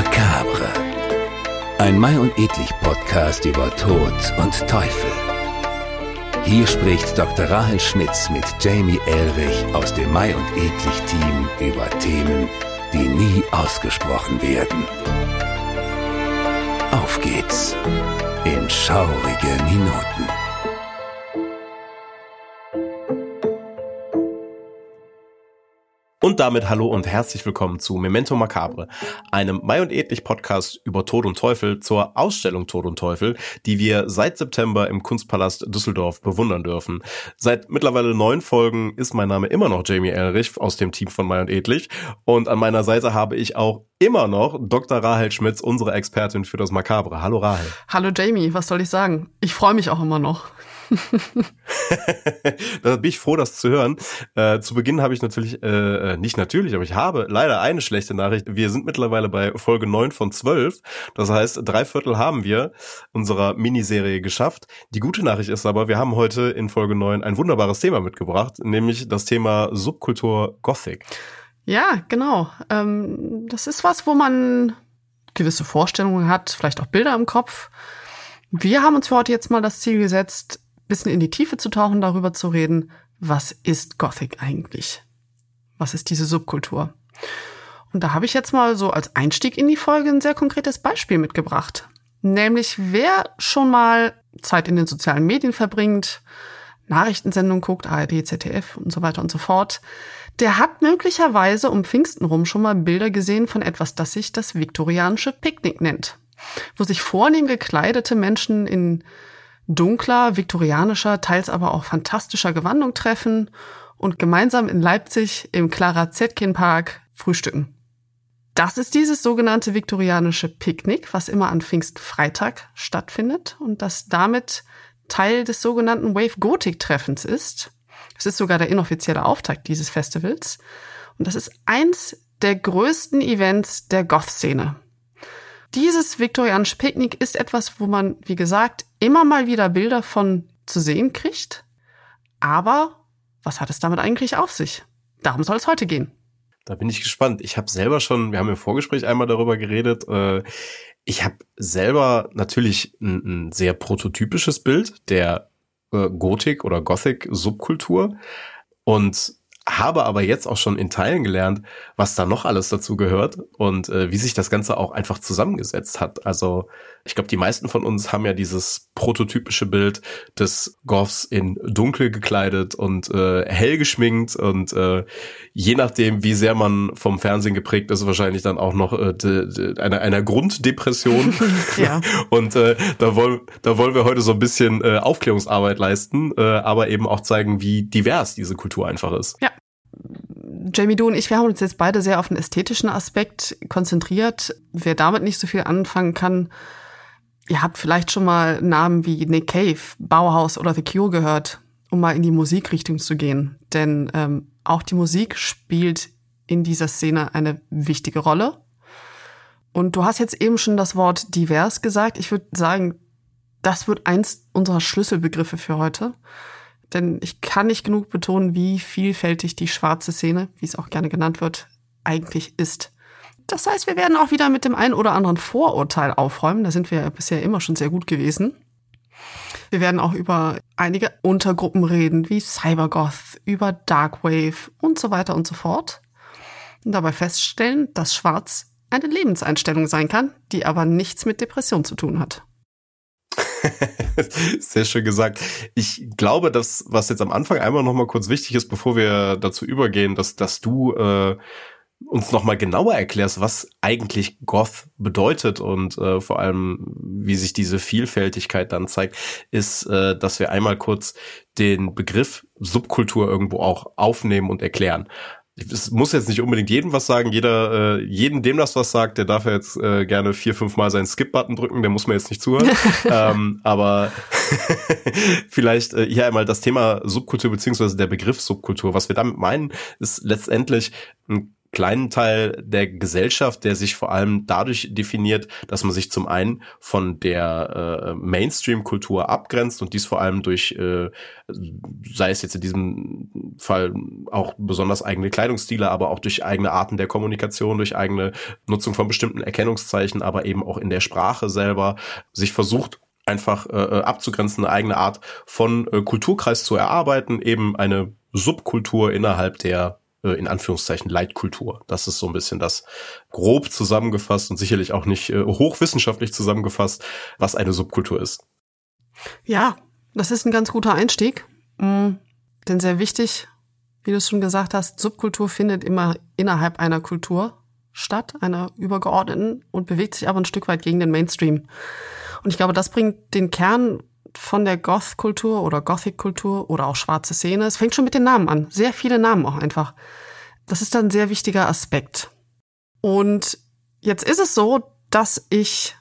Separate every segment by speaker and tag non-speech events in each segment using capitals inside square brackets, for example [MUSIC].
Speaker 1: Macabre. Ein Mai und Edlich Podcast über Tod und Teufel. Hier spricht Dr. Rahel Schmitz mit Jamie Elrich aus dem Mai und Edlich Team über Themen, die nie ausgesprochen werden. Auf geht's in schaurige Minuten.
Speaker 2: Und damit hallo und herzlich willkommen zu Memento Macabre, einem Mai und Edlich Podcast über Tod und Teufel zur Ausstellung Tod und Teufel, die wir seit September im Kunstpalast Düsseldorf bewundern dürfen. Seit mittlerweile neun Folgen ist mein Name immer noch Jamie Elrich aus dem Team von Mai und Edlich und an meiner Seite habe ich auch immer noch Dr. Rahel Schmitz, unsere Expertin für das Macabre. Hallo Rahel.
Speaker 3: Hallo Jamie, was soll ich sagen? Ich freue mich auch immer noch. [LAUGHS]
Speaker 2: da bin ich froh, das zu hören. Äh, zu Beginn habe ich natürlich, äh, äh, nicht natürlich, aber ich habe leider eine schlechte Nachricht. Wir sind mittlerweile bei Folge 9 von 12. Das heißt, drei Viertel haben wir unserer Miniserie geschafft. Die gute Nachricht ist aber, wir haben heute in Folge 9 ein wunderbares Thema mitgebracht, nämlich das Thema Subkultur Gothic.
Speaker 3: Ja, genau. Ähm, das ist was, wo man gewisse Vorstellungen hat, vielleicht auch Bilder im Kopf. Wir haben uns für heute jetzt mal das Ziel gesetzt, bisschen in die Tiefe zu tauchen, darüber zu reden, was ist Gothic eigentlich? Was ist diese Subkultur? Und da habe ich jetzt mal so als Einstieg in die Folge ein sehr konkretes Beispiel mitgebracht. Nämlich wer schon mal Zeit in den sozialen Medien verbringt, Nachrichtensendungen guckt, ARD, ZDF und so weiter und so fort, der hat möglicherweise um Pfingsten rum schon mal Bilder gesehen von etwas, das sich das viktorianische Picknick nennt, wo sich vornehm gekleidete Menschen in dunkler, viktorianischer, teils aber auch fantastischer Gewandung treffen und gemeinsam in Leipzig im Clara Zetkin Park frühstücken. Das ist dieses sogenannte viktorianische Picknick, was immer an Pfingstfreitag stattfindet und das damit Teil des sogenannten Wave Gothic Treffens ist. Es ist sogar der inoffizielle Auftakt dieses Festivals und das ist eins der größten Events der Goth-Szene. Dieses viktorianische Picknick ist etwas, wo man, wie gesagt, immer mal wieder Bilder von zu sehen kriegt. Aber was hat es damit eigentlich auf sich? Darum soll es heute gehen.
Speaker 2: Da bin ich gespannt. Ich habe selber schon, wir haben im Vorgespräch einmal darüber geredet, äh, ich habe selber natürlich ein, ein, sehr prototypisches Bild der äh, Gothic oder Gothic Subkultur und habe aber jetzt auch schon in Teilen gelernt, was da noch alles dazu gehört und äh, wie sich das Ganze auch einfach zusammengesetzt hat. Also ich glaube, die meisten von uns haben ja dieses prototypische Bild des Goths in dunkel gekleidet und äh, hell geschminkt und äh, je nachdem, wie sehr man vom Fernsehen geprägt ist, wahrscheinlich dann auch noch äh, de, de, einer, einer Grunddepression. [LAUGHS] ja. und äh, da, wollen, da wollen wir heute so ein bisschen äh, Aufklärungsarbeit leisten, äh, aber eben auch zeigen, wie divers diese Kultur einfach ist.
Speaker 3: Ja. Jamie, du und ich, wir haben uns jetzt beide sehr auf den ästhetischen Aspekt konzentriert. Wer damit nicht so viel anfangen kann, ihr habt vielleicht schon mal Namen wie Nick Cave, Bauhaus oder The Cure gehört, um mal in die Musikrichtung zu gehen. Denn ähm, auch die Musik spielt in dieser Szene eine wichtige Rolle. Und du hast jetzt eben schon das Wort divers gesagt. Ich würde sagen, das wird eins unserer Schlüsselbegriffe für heute. Denn ich kann nicht genug betonen, wie vielfältig die schwarze Szene, wie es auch gerne genannt wird, eigentlich ist. Das heißt, wir werden auch wieder mit dem einen oder anderen Vorurteil aufräumen. Da sind wir ja bisher immer schon sehr gut gewesen. Wir werden auch über einige Untergruppen reden, wie Cybergoth, über Darkwave und so weiter und so fort. Und dabei feststellen, dass Schwarz eine Lebenseinstellung sein kann, die aber nichts mit Depression zu tun hat. [LAUGHS]
Speaker 2: Sehr schön gesagt. Ich glaube, dass was jetzt am Anfang einmal noch mal kurz wichtig ist, bevor wir dazu übergehen, dass dass du äh, uns noch mal genauer erklärst, was eigentlich Goth bedeutet und äh, vor allem wie sich diese Vielfältigkeit dann zeigt, ist, äh, dass wir einmal kurz den Begriff Subkultur irgendwo auch aufnehmen und erklären es muss jetzt nicht unbedingt jedem was sagen. Jeder, äh, jeden, dem das was sagt, der darf ja jetzt äh, gerne vier, fünf Mal seinen Skip-Button drücken. Der muss mir jetzt nicht zuhören. [LAUGHS] ähm, aber [LAUGHS] vielleicht äh, hier einmal das Thema Subkultur beziehungsweise der Begriff Subkultur. Was wir damit meinen, ist letztendlich ein kleinen Teil der Gesellschaft, der sich vor allem dadurch definiert, dass man sich zum einen von der äh, Mainstream-Kultur abgrenzt und dies vor allem durch, äh, sei es jetzt in diesem Fall auch besonders eigene Kleidungsstile, aber auch durch eigene Arten der Kommunikation, durch eigene Nutzung von bestimmten Erkennungszeichen, aber eben auch in der Sprache selber sich versucht, einfach äh, äh abzugrenzen, eine eigene Art von äh, Kulturkreis zu erarbeiten, eben eine Subkultur innerhalb der äh, in Anführungszeichen Leitkultur. Das ist so ein bisschen das grob zusammengefasst und sicherlich auch nicht äh, hochwissenschaftlich zusammengefasst, was eine Subkultur ist.
Speaker 3: Ja, das ist ein ganz guter Einstieg. Mhm. Denn sehr wichtig, wie du es schon gesagt hast, Subkultur findet immer innerhalb einer Kultur statt, einer übergeordneten und bewegt sich aber ein Stück weit gegen den Mainstream. Und ich glaube, das bringt den Kern von der Goth-Kultur oder Gothic-Kultur oder auch schwarze Szene. Es fängt schon mit den Namen an. Sehr viele Namen auch einfach. Das ist dann ein sehr wichtiger Aspekt. Und jetzt ist es so, dass ich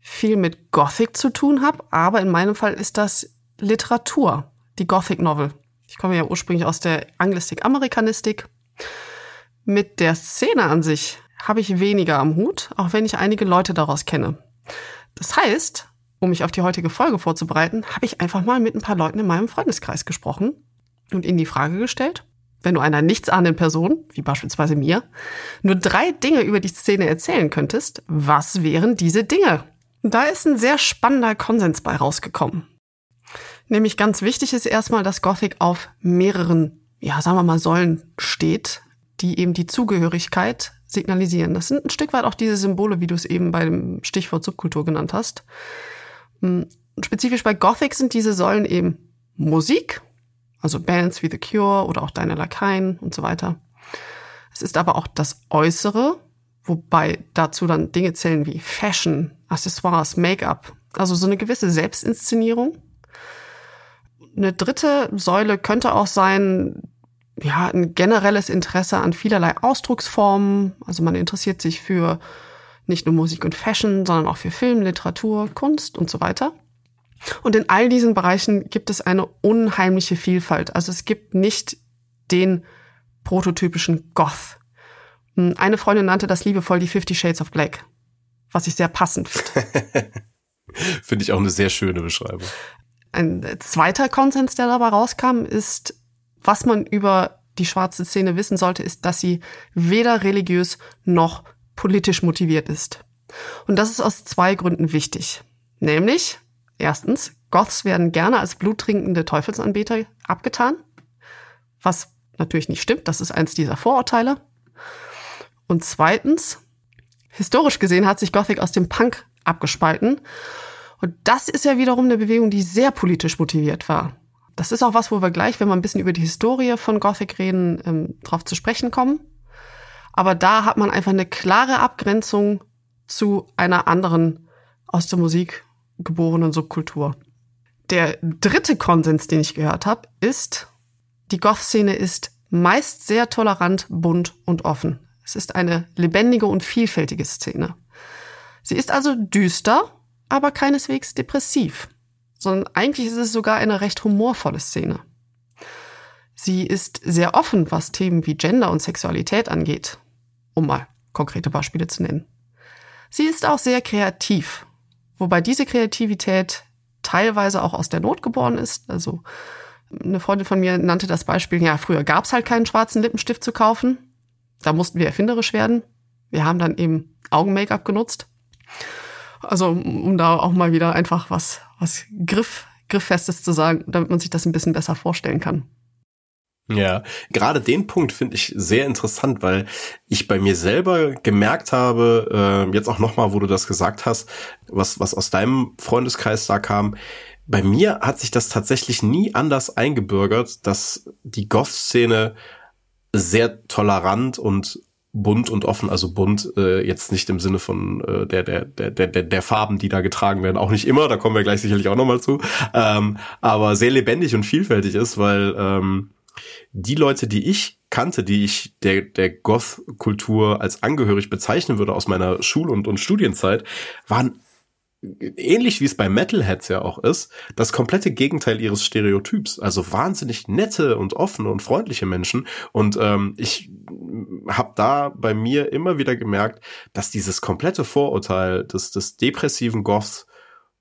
Speaker 3: viel mit Gothic zu tun habe, aber in meinem Fall ist das Literatur, die Gothic Novel. Ich komme ja ursprünglich aus der Anglistik, Amerikanistik. Mit der Szene an sich habe ich weniger am Hut, auch wenn ich einige Leute daraus kenne. Das heißt, um mich auf die heutige Folge vorzubereiten, habe ich einfach mal mit ein paar Leuten in meinem Freundeskreis gesprochen und ihnen die Frage gestellt, wenn du einer nichtsahnenden Person, wie beispielsweise mir, nur drei Dinge über die Szene erzählen könntest, was wären diese Dinge? Da ist ein sehr spannender Konsens bei rausgekommen. Nämlich ganz wichtig ist erstmal, dass Gothic auf mehreren, ja, sagen wir mal, Säulen steht, die eben die Zugehörigkeit signalisieren. Das sind ein Stück weit auch diese Symbole, wie du es eben bei dem Stichwort Subkultur genannt hast. Hm, spezifisch bei Gothic sind diese Säulen eben Musik, also Bands wie The Cure oder auch Deine Lakaien und so weiter. Es ist aber auch das Äußere, wobei dazu dann Dinge zählen wie Fashion, Accessoires, Make-up, also so eine gewisse Selbstinszenierung. Eine dritte Säule könnte auch sein, ja, ein generelles Interesse an vielerlei Ausdrucksformen. Also man interessiert sich für nicht nur Musik und Fashion, sondern auch für Film, Literatur, Kunst und so weiter. Und in all diesen Bereichen gibt es eine unheimliche Vielfalt. Also es gibt nicht den prototypischen Goth. Hm, eine Freundin nannte das liebevoll die Fifty Shades of Black, was ich sehr passend finde. [LAUGHS]
Speaker 2: finde ich auch eine sehr schöne Beschreibung.
Speaker 3: Ein zweiter Konsens, der dabei rauskam, ist, was man über die schwarze Szene wissen sollte, ist, dass sie weder religiös noch politisch motiviert ist. Und das ist aus zwei Gründen wichtig. Nämlich, erstens, Goths werden gerne als bluttrinkende Teufelsanbeter abgetan, was natürlich nicht stimmt, das ist eins dieser Vorurteile. Und zweitens, historisch gesehen hat sich Gothic aus dem Punk abgespalten. Und das ist ja wiederum eine Bewegung, die sehr politisch motiviert war. Das ist auch was, wo wir gleich, wenn wir ein bisschen über die Historie von Gothic reden, ähm, drauf zu sprechen kommen. Aber da hat man einfach eine klare Abgrenzung zu einer anderen aus der Musik geborenen Subkultur. Der dritte Konsens, den ich gehört habe, ist, die Goth-Szene ist meist sehr tolerant, bunt und offen. Es ist eine lebendige und vielfältige Szene. Sie ist also düster, aber keineswegs depressiv, sondern eigentlich ist es sogar eine recht humorvolle Szene. Sie ist sehr offen, was Themen wie Gender und Sexualität angeht um mal konkrete Beispiele zu nennen. Sie ist auch sehr kreativ, wobei diese Kreativität teilweise auch aus der Not geboren ist. Also eine Freundin von mir nannte das Beispiel, ja, früher gab es halt keinen schwarzen Lippenstift zu kaufen. Da mussten wir erfinderisch werden. Wir haben dann eben Augen-Make-up genutzt. Also um da auch mal wieder einfach was, was Griff, Grifffestes zu sagen, damit man sich das ein bisschen besser vorstellen kann.
Speaker 2: Ja, gerade den Punkt finde ich sehr interessant, weil ich bei mir selber gemerkt habe, äh, jetzt auch nochmal, wo du das gesagt hast, was, was aus deinem Freundeskreis da kam, bei mir hat sich das tatsächlich nie anders eingebürgert, dass die Goth-Szene sehr tolerant und bunt und offen, also bunt äh, jetzt nicht im Sinne von äh, der, der, der, der, der Farben, die da getragen werden, auch nicht immer, da kommen wir gleich sicherlich auch nochmal zu, ähm, aber sehr lebendig und vielfältig ist, weil ähm, die Leute, die ich kannte, die ich der, der Goth-Kultur als angehörig bezeichnen würde aus meiner Schul- und, und Studienzeit, waren ähnlich wie es bei Metalheads ja auch ist, das komplette Gegenteil ihres Stereotyps. Also wahnsinnig nette und offene und freundliche Menschen. Und ähm, ich habe da bei mir immer wieder gemerkt, dass dieses komplette Vorurteil des, des depressiven Goths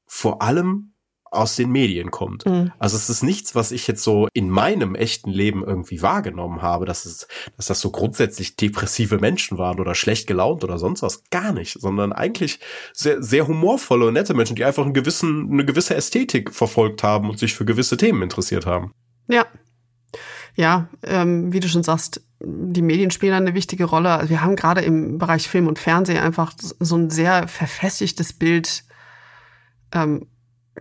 Speaker 2: vor allem aus den Medien kommt. Mhm. Also es ist nichts, was ich jetzt so in meinem echten Leben irgendwie wahrgenommen habe, dass es, dass das so grundsätzlich depressive Menschen waren oder schlecht gelaunt oder sonst was. Gar nicht, sondern eigentlich sehr, sehr humorvolle und nette Menschen, die einfach einen gewissen, eine gewisse Ästhetik verfolgt haben und sich für gewisse Themen interessiert haben.
Speaker 3: Ja. Ja, ähm, wie du schon sagst, die Medien spielen eine wichtige Rolle. Also wir haben gerade im Bereich Film und Fernsehen einfach so ein sehr verfestigtes Bild ähm,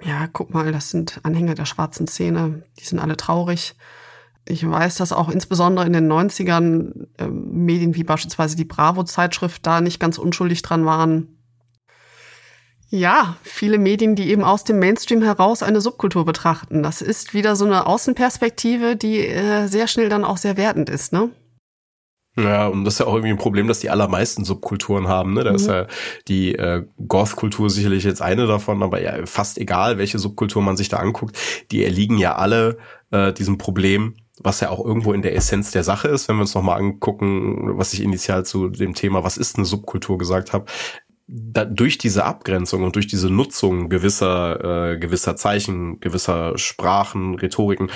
Speaker 3: ja, guck mal, das sind Anhänger der schwarzen Szene, die sind alle traurig. Ich weiß, dass auch insbesondere in den 90ern äh, Medien wie beispielsweise die Bravo-Zeitschrift da nicht ganz unschuldig dran waren. Ja, viele Medien, die eben aus dem Mainstream heraus eine Subkultur betrachten. Das ist wieder so eine Außenperspektive, die äh, sehr schnell dann auch sehr wertend ist, ne?
Speaker 2: Ja, und das ist ja auch irgendwie ein Problem, dass die allermeisten Subkulturen haben. Ne? Da mhm. ist ja die äh, Goth-Kultur sicherlich jetzt eine davon, aber ja, fast egal, welche Subkultur man sich da anguckt, die erliegen ja alle äh, diesem Problem, was ja auch irgendwo in der Essenz der Sache ist, wenn wir uns nochmal angucken, was ich initial zu dem Thema, was ist eine Subkultur gesagt habe. Da, durch diese Abgrenzung und durch diese Nutzung gewisser äh, gewisser Zeichen, gewisser Sprachen, Rhetoriken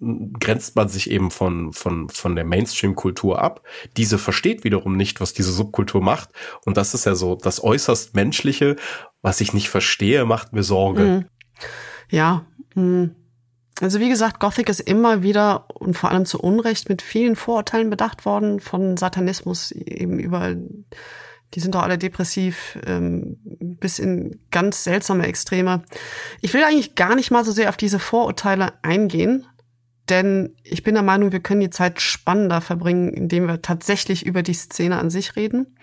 Speaker 2: grenzt man sich eben von, von, von der Mainstream-Kultur ab. Diese versteht wiederum nicht, was diese Subkultur macht. Und das ist ja so das äußerst Menschliche. Was ich nicht verstehe, macht mir Sorge. Mhm.
Speaker 3: Ja. Mhm. Also wie gesagt, Gothic ist immer wieder und vor allem zu Unrecht mit vielen Vorurteilen bedacht worden, von Satanismus eben über, die sind doch alle depressiv, ähm, bis in ganz seltsame Extreme. Ich will eigentlich gar nicht mal so sehr auf diese Vorurteile eingehen, denn ich bin der Meinung, wir können die Zeit spannender verbringen, indem wir tatsächlich über die Szene an sich reden.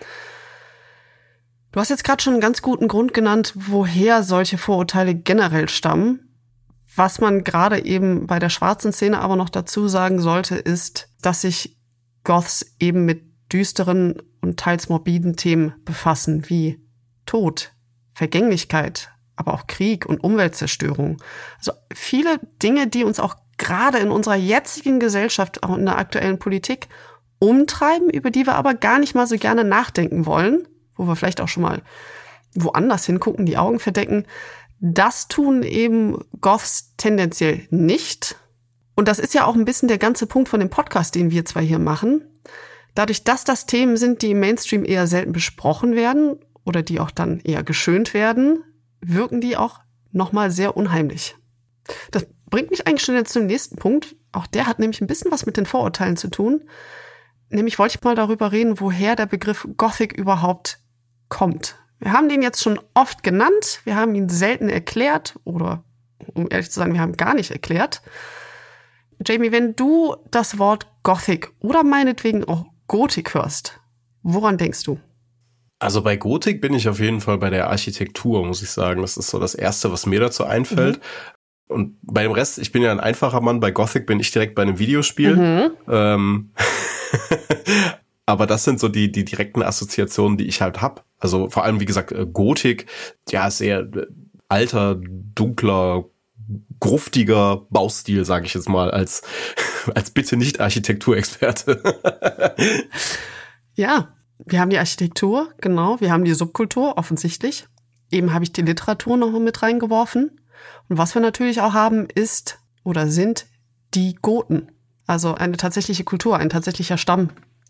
Speaker 3: Du hast jetzt gerade schon einen ganz guten Grund genannt, woher solche Vorurteile generell stammen. Was man gerade eben bei der schwarzen Szene aber noch dazu sagen sollte, ist, dass sich Goths eben mit düsteren und teils morbiden Themen befassen, wie Tod, Vergänglichkeit, aber auch Krieg und Umweltzerstörung. Also viele Dinge, die uns auch gerade in unserer jetzigen Gesellschaft, auch in der aktuellen Politik, umtreiben, über die wir aber gar nicht mal so gerne nachdenken wollen, wo wir vielleicht auch schon mal woanders hingucken, die Augen verdecken. Das tun eben Goths tendenziell nicht. Und das ist ja auch ein bisschen der ganze Punkt von dem Podcast, den wir zwar hier machen. Dadurch, dass das Themen sind, die im Mainstream eher selten besprochen werden oder die auch dann eher geschönt werden, wirken die auch nochmal sehr unheimlich. Das bringt mich eigentlich schon jetzt zum nächsten Punkt. Auch der hat nämlich ein bisschen was mit den Vorurteilen zu tun. Nämlich wollte ich mal darüber reden, woher der Begriff Gothic überhaupt kommt. Wir haben den jetzt schon oft genannt, wir haben ihn selten erklärt oder um ehrlich zu sein, wir haben gar nicht erklärt. Jamie, wenn du das Wort Gothic oder meinetwegen auch Gotik hörst, woran denkst du?
Speaker 2: Also bei Gotik bin ich auf jeden Fall bei der Architektur, muss ich sagen. Das ist so das Erste, was mir dazu einfällt. Mhm. Und bei dem Rest, ich bin ja ein einfacher Mann, bei Gothic bin ich direkt bei einem Videospiel. Mhm. Ähm, [LAUGHS] aber das sind so die, die direkten Assoziationen, die ich halt hab. Also vor allem, wie gesagt, äh, Gotik, ja, sehr äh, alter, dunkler, gruftiger Baustil, sage ich jetzt mal, als, [LAUGHS] als bitte nicht Architekturexperte. [LAUGHS]
Speaker 3: ja, wir haben die Architektur, genau, wir haben die Subkultur, offensichtlich. Eben habe ich die Literatur noch mit reingeworfen. Und was wir natürlich auch haben, ist oder sind die Goten. Also eine tatsächliche Kultur, ein tatsächlicher Stamm,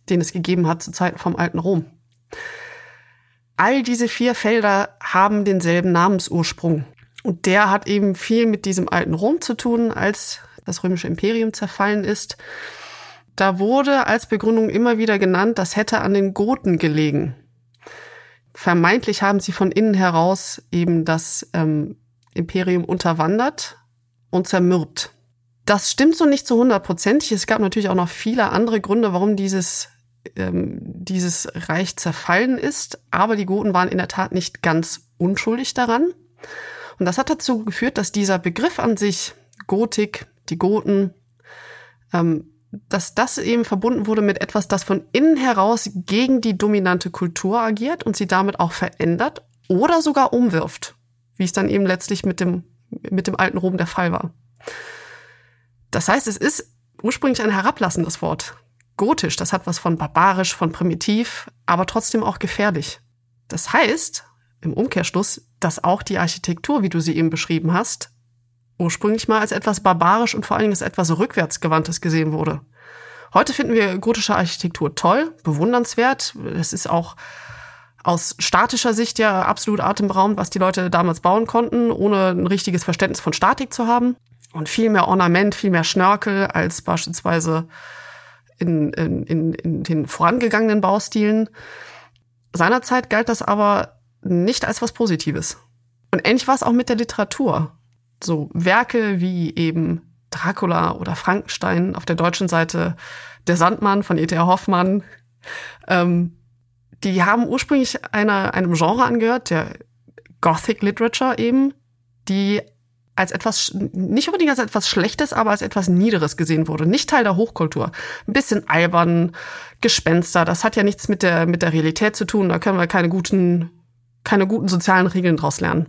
Speaker 3: den es gegeben hat zu Zeiten vom alten Rom. All diese vier Felder haben denselben Namensursprung. Und der hat eben viel mit diesem alten Rom zu tun, als das römische Imperium zerfallen ist. Da wurde als Begründung immer wieder genannt, das hätte an den Goten gelegen. Vermeintlich haben sie von innen heraus eben das ähm, Imperium unterwandert und zermürbt. Das stimmt so nicht zu hundertprozentig. Es gab natürlich auch noch viele andere Gründe, warum dieses, ähm, dieses Reich zerfallen ist. Aber die Goten waren in der Tat nicht ganz unschuldig daran. Und das hat dazu geführt, dass dieser Begriff an sich, Gotik, die Goten, ähm, dass das eben verbunden wurde mit etwas, das von innen heraus gegen die dominante Kultur agiert und sie damit auch verändert oder sogar umwirft. Wie es dann eben letztlich mit dem, mit dem alten Rom der Fall war. Das heißt, es ist ursprünglich ein herablassendes Wort. Gotisch, das hat was von barbarisch, von primitiv, aber trotzdem auch gefährlich. Das heißt, im Umkehrschluss, dass auch die Architektur, wie du sie eben beschrieben hast, ursprünglich mal als etwas barbarisch und vor allen Dingen als etwas rückwärtsgewandtes gesehen wurde. Heute finden wir gotische Architektur toll, bewundernswert. Es ist auch aus statischer Sicht ja absolut atemberaubend, was die Leute damals bauen konnten, ohne ein richtiges Verständnis von Statik zu haben. Und viel mehr Ornament, viel mehr Schnörkel als beispielsweise in, in, in, in den vorangegangenen Baustilen. Seinerzeit galt das aber nicht als was Positives. Und ähnlich war es auch mit der Literatur. So Werke wie eben Dracula oder Frankenstein auf der deutschen Seite, Der Sandmann von E.T.A. Hoffmann, ähm, die haben ursprünglich einer, einem Genre angehört, der Gothic Literature eben, die als etwas, nicht unbedingt als etwas Schlechtes, aber als etwas Niederes gesehen wurde. Nicht Teil der Hochkultur. Ein bisschen albern, Gespenster. Das hat ja nichts mit der, mit der Realität zu tun. Da können wir keine guten, keine guten sozialen Regeln draus lernen.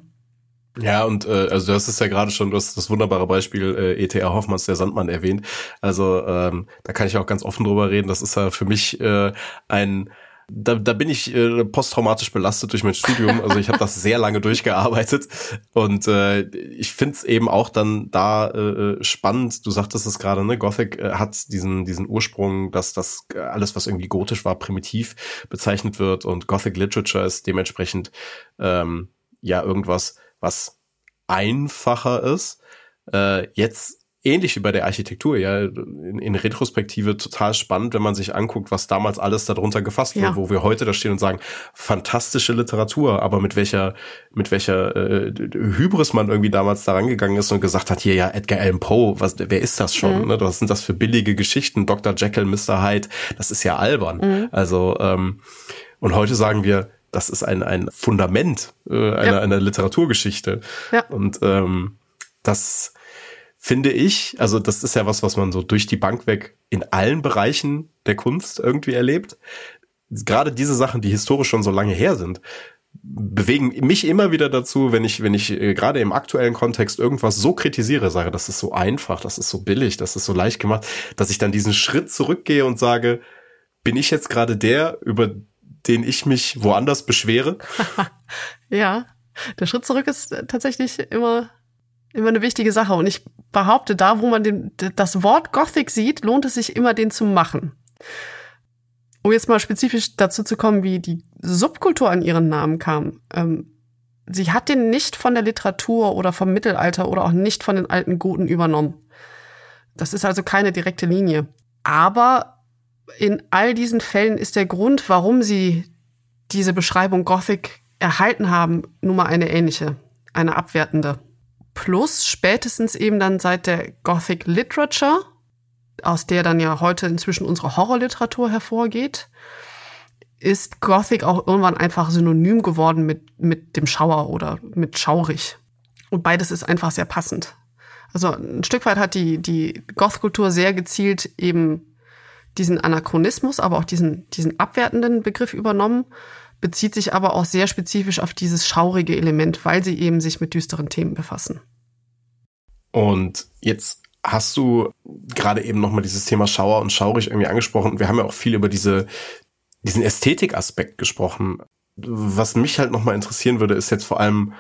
Speaker 2: Ja, und äh, also hast es ja gerade schon, du hast das wunderbare Beispiel äh, E.T.A. Hoffmanns Der Sandmann erwähnt. Also ähm, da kann ich auch ganz offen drüber reden. Das ist ja für mich äh, ein da, da bin ich äh, posttraumatisch belastet durch mein Studium. Also ich habe das sehr lange durchgearbeitet und äh, ich find's eben auch dann da äh, spannend. Du sagtest es gerade, ne? Gothic äh, hat diesen diesen Ursprung, dass das alles, was irgendwie gotisch war, primitiv bezeichnet wird und Gothic Literature ist dementsprechend ähm, ja irgendwas, was einfacher ist. Äh, jetzt ähnlich wie bei der Architektur, ja, in, in, Retrospektive total spannend, wenn man sich anguckt, was damals alles darunter gefasst ja. wurde, wo wir heute da stehen und sagen, fantastische Literatur, aber mit welcher, mit welcher äh, Hybris man irgendwie damals da rangegangen ist und gesagt hat, hier ja, Edgar Allan Poe, was, wer ist das schon? Mhm. Ne? Was sind das für billige Geschichten? Dr. Jekyll, Mr. Hyde, das ist ja albern. Mhm. Also, ähm, und heute sagen wir, das ist ein, ein Fundament äh, einer, ja. einer Literaturgeschichte. Ja. Und ähm, das finde ich, also das ist ja was, was man so durch die Bank weg in allen Bereichen der Kunst irgendwie erlebt. Gerade diese Sachen, die historisch schon so lange her sind, bewegen mich immer wieder dazu, wenn ich, wenn ich äh, gerade im aktuellen Kontext irgendwas so kritisiere, sage, das ist so einfach, das ist so billig, das ist so leicht gemacht, dass ich dann diesen Schritt zurückgehe und sage, bin ich jetzt gerade der, über den ich mich woanders beschwere? [LAUGHS]
Speaker 3: ja, der Schritt zurück ist tatsächlich immer immer eine wichtige Sache. Und ich behaupte, da, wo man den, das Wort Gothic sieht, lohnt es sich immer, den zu machen. Um jetzt mal spezifisch dazu zu kommen, wie die Subkultur an ihren Namen kam. Ähm, sie hat den nicht von der Literatur oder vom Mittelalter oder auch nicht von den alten Goten übernommen. Das ist also keine direkte Linie. Aber in all diesen Fällen ist der Grund, warum sie diese Beschreibung Gothic erhalten haben, nun mal eine ähnliche, eine abwertende. Plus spätestens eben dann seit der Gothic Literature, aus der dann ja heute inzwischen unsere Horrorliteratur hervorgeht, ist Gothic auch irgendwann einfach synonym geworden mit, mit dem Schauer oder mit schaurig. Und beides ist einfach sehr passend. Also ein Stück weit hat die, die Goth-Kultur sehr gezielt eben diesen Anachronismus, aber auch diesen, diesen abwertenden Begriff übernommen, bezieht sich aber auch sehr spezifisch auf dieses schaurige Element, weil sie eben sich mit düsteren Themen befassen.
Speaker 2: Und jetzt hast du gerade eben nochmal dieses Thema Schauer und Schaurig irgendwie angesprochen. Wir haben ja auch viel über diese, diesen Ästhetikaspekt gesprochen. Was mich halt nochmal interessieren würde, ist jetzt vor allem,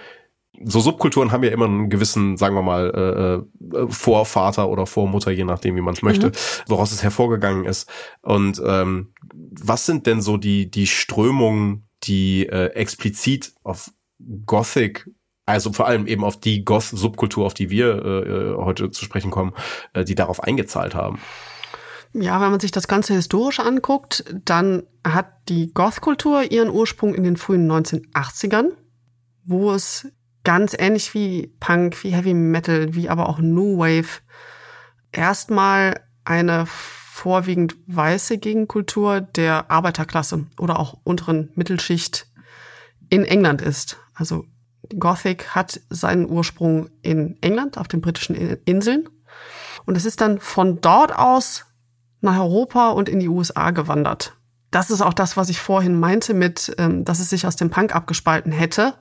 Speaker 2: so Subkulturen haben ja immer einen gewissen, sagen wir mal, äh, äh Vorvater oder Vormutter, je nachdem, wie man es möchte, mhm. woraus es hervorgegangen ist. Und ähm, was sind denn so die, die Strömungen, die äh, explizit auf Gothic also vor allem eben auf die Goth-Subkultur, auf die wir äh, äh, heute zu sprechen kommen, äh, die darauf eingezahlt haben.
Speaker 3: Ja, wenn man sich das Ganze historisch anguckt, dann hat die Goth-Kultur ihren Ursprung in den frühen 1980ern, wo es ganz ähnlich wie Punk, wie Heavy Metal, wie aber auch New Wave erstmal eine vorwiegend weiße Gegenkultur der Arbeiterklasse oder auch unteren Mittelschicht in England ist. Also Gothic hat seinen Ursprung in England, auf den britischen Inseln. Und es ist dann von dort aus nach Europa und in die USA gewandert. Das ist auch das, was ich vorhin meinte mit, ähm, dass es sich aus dem Punk abgespalten hätte,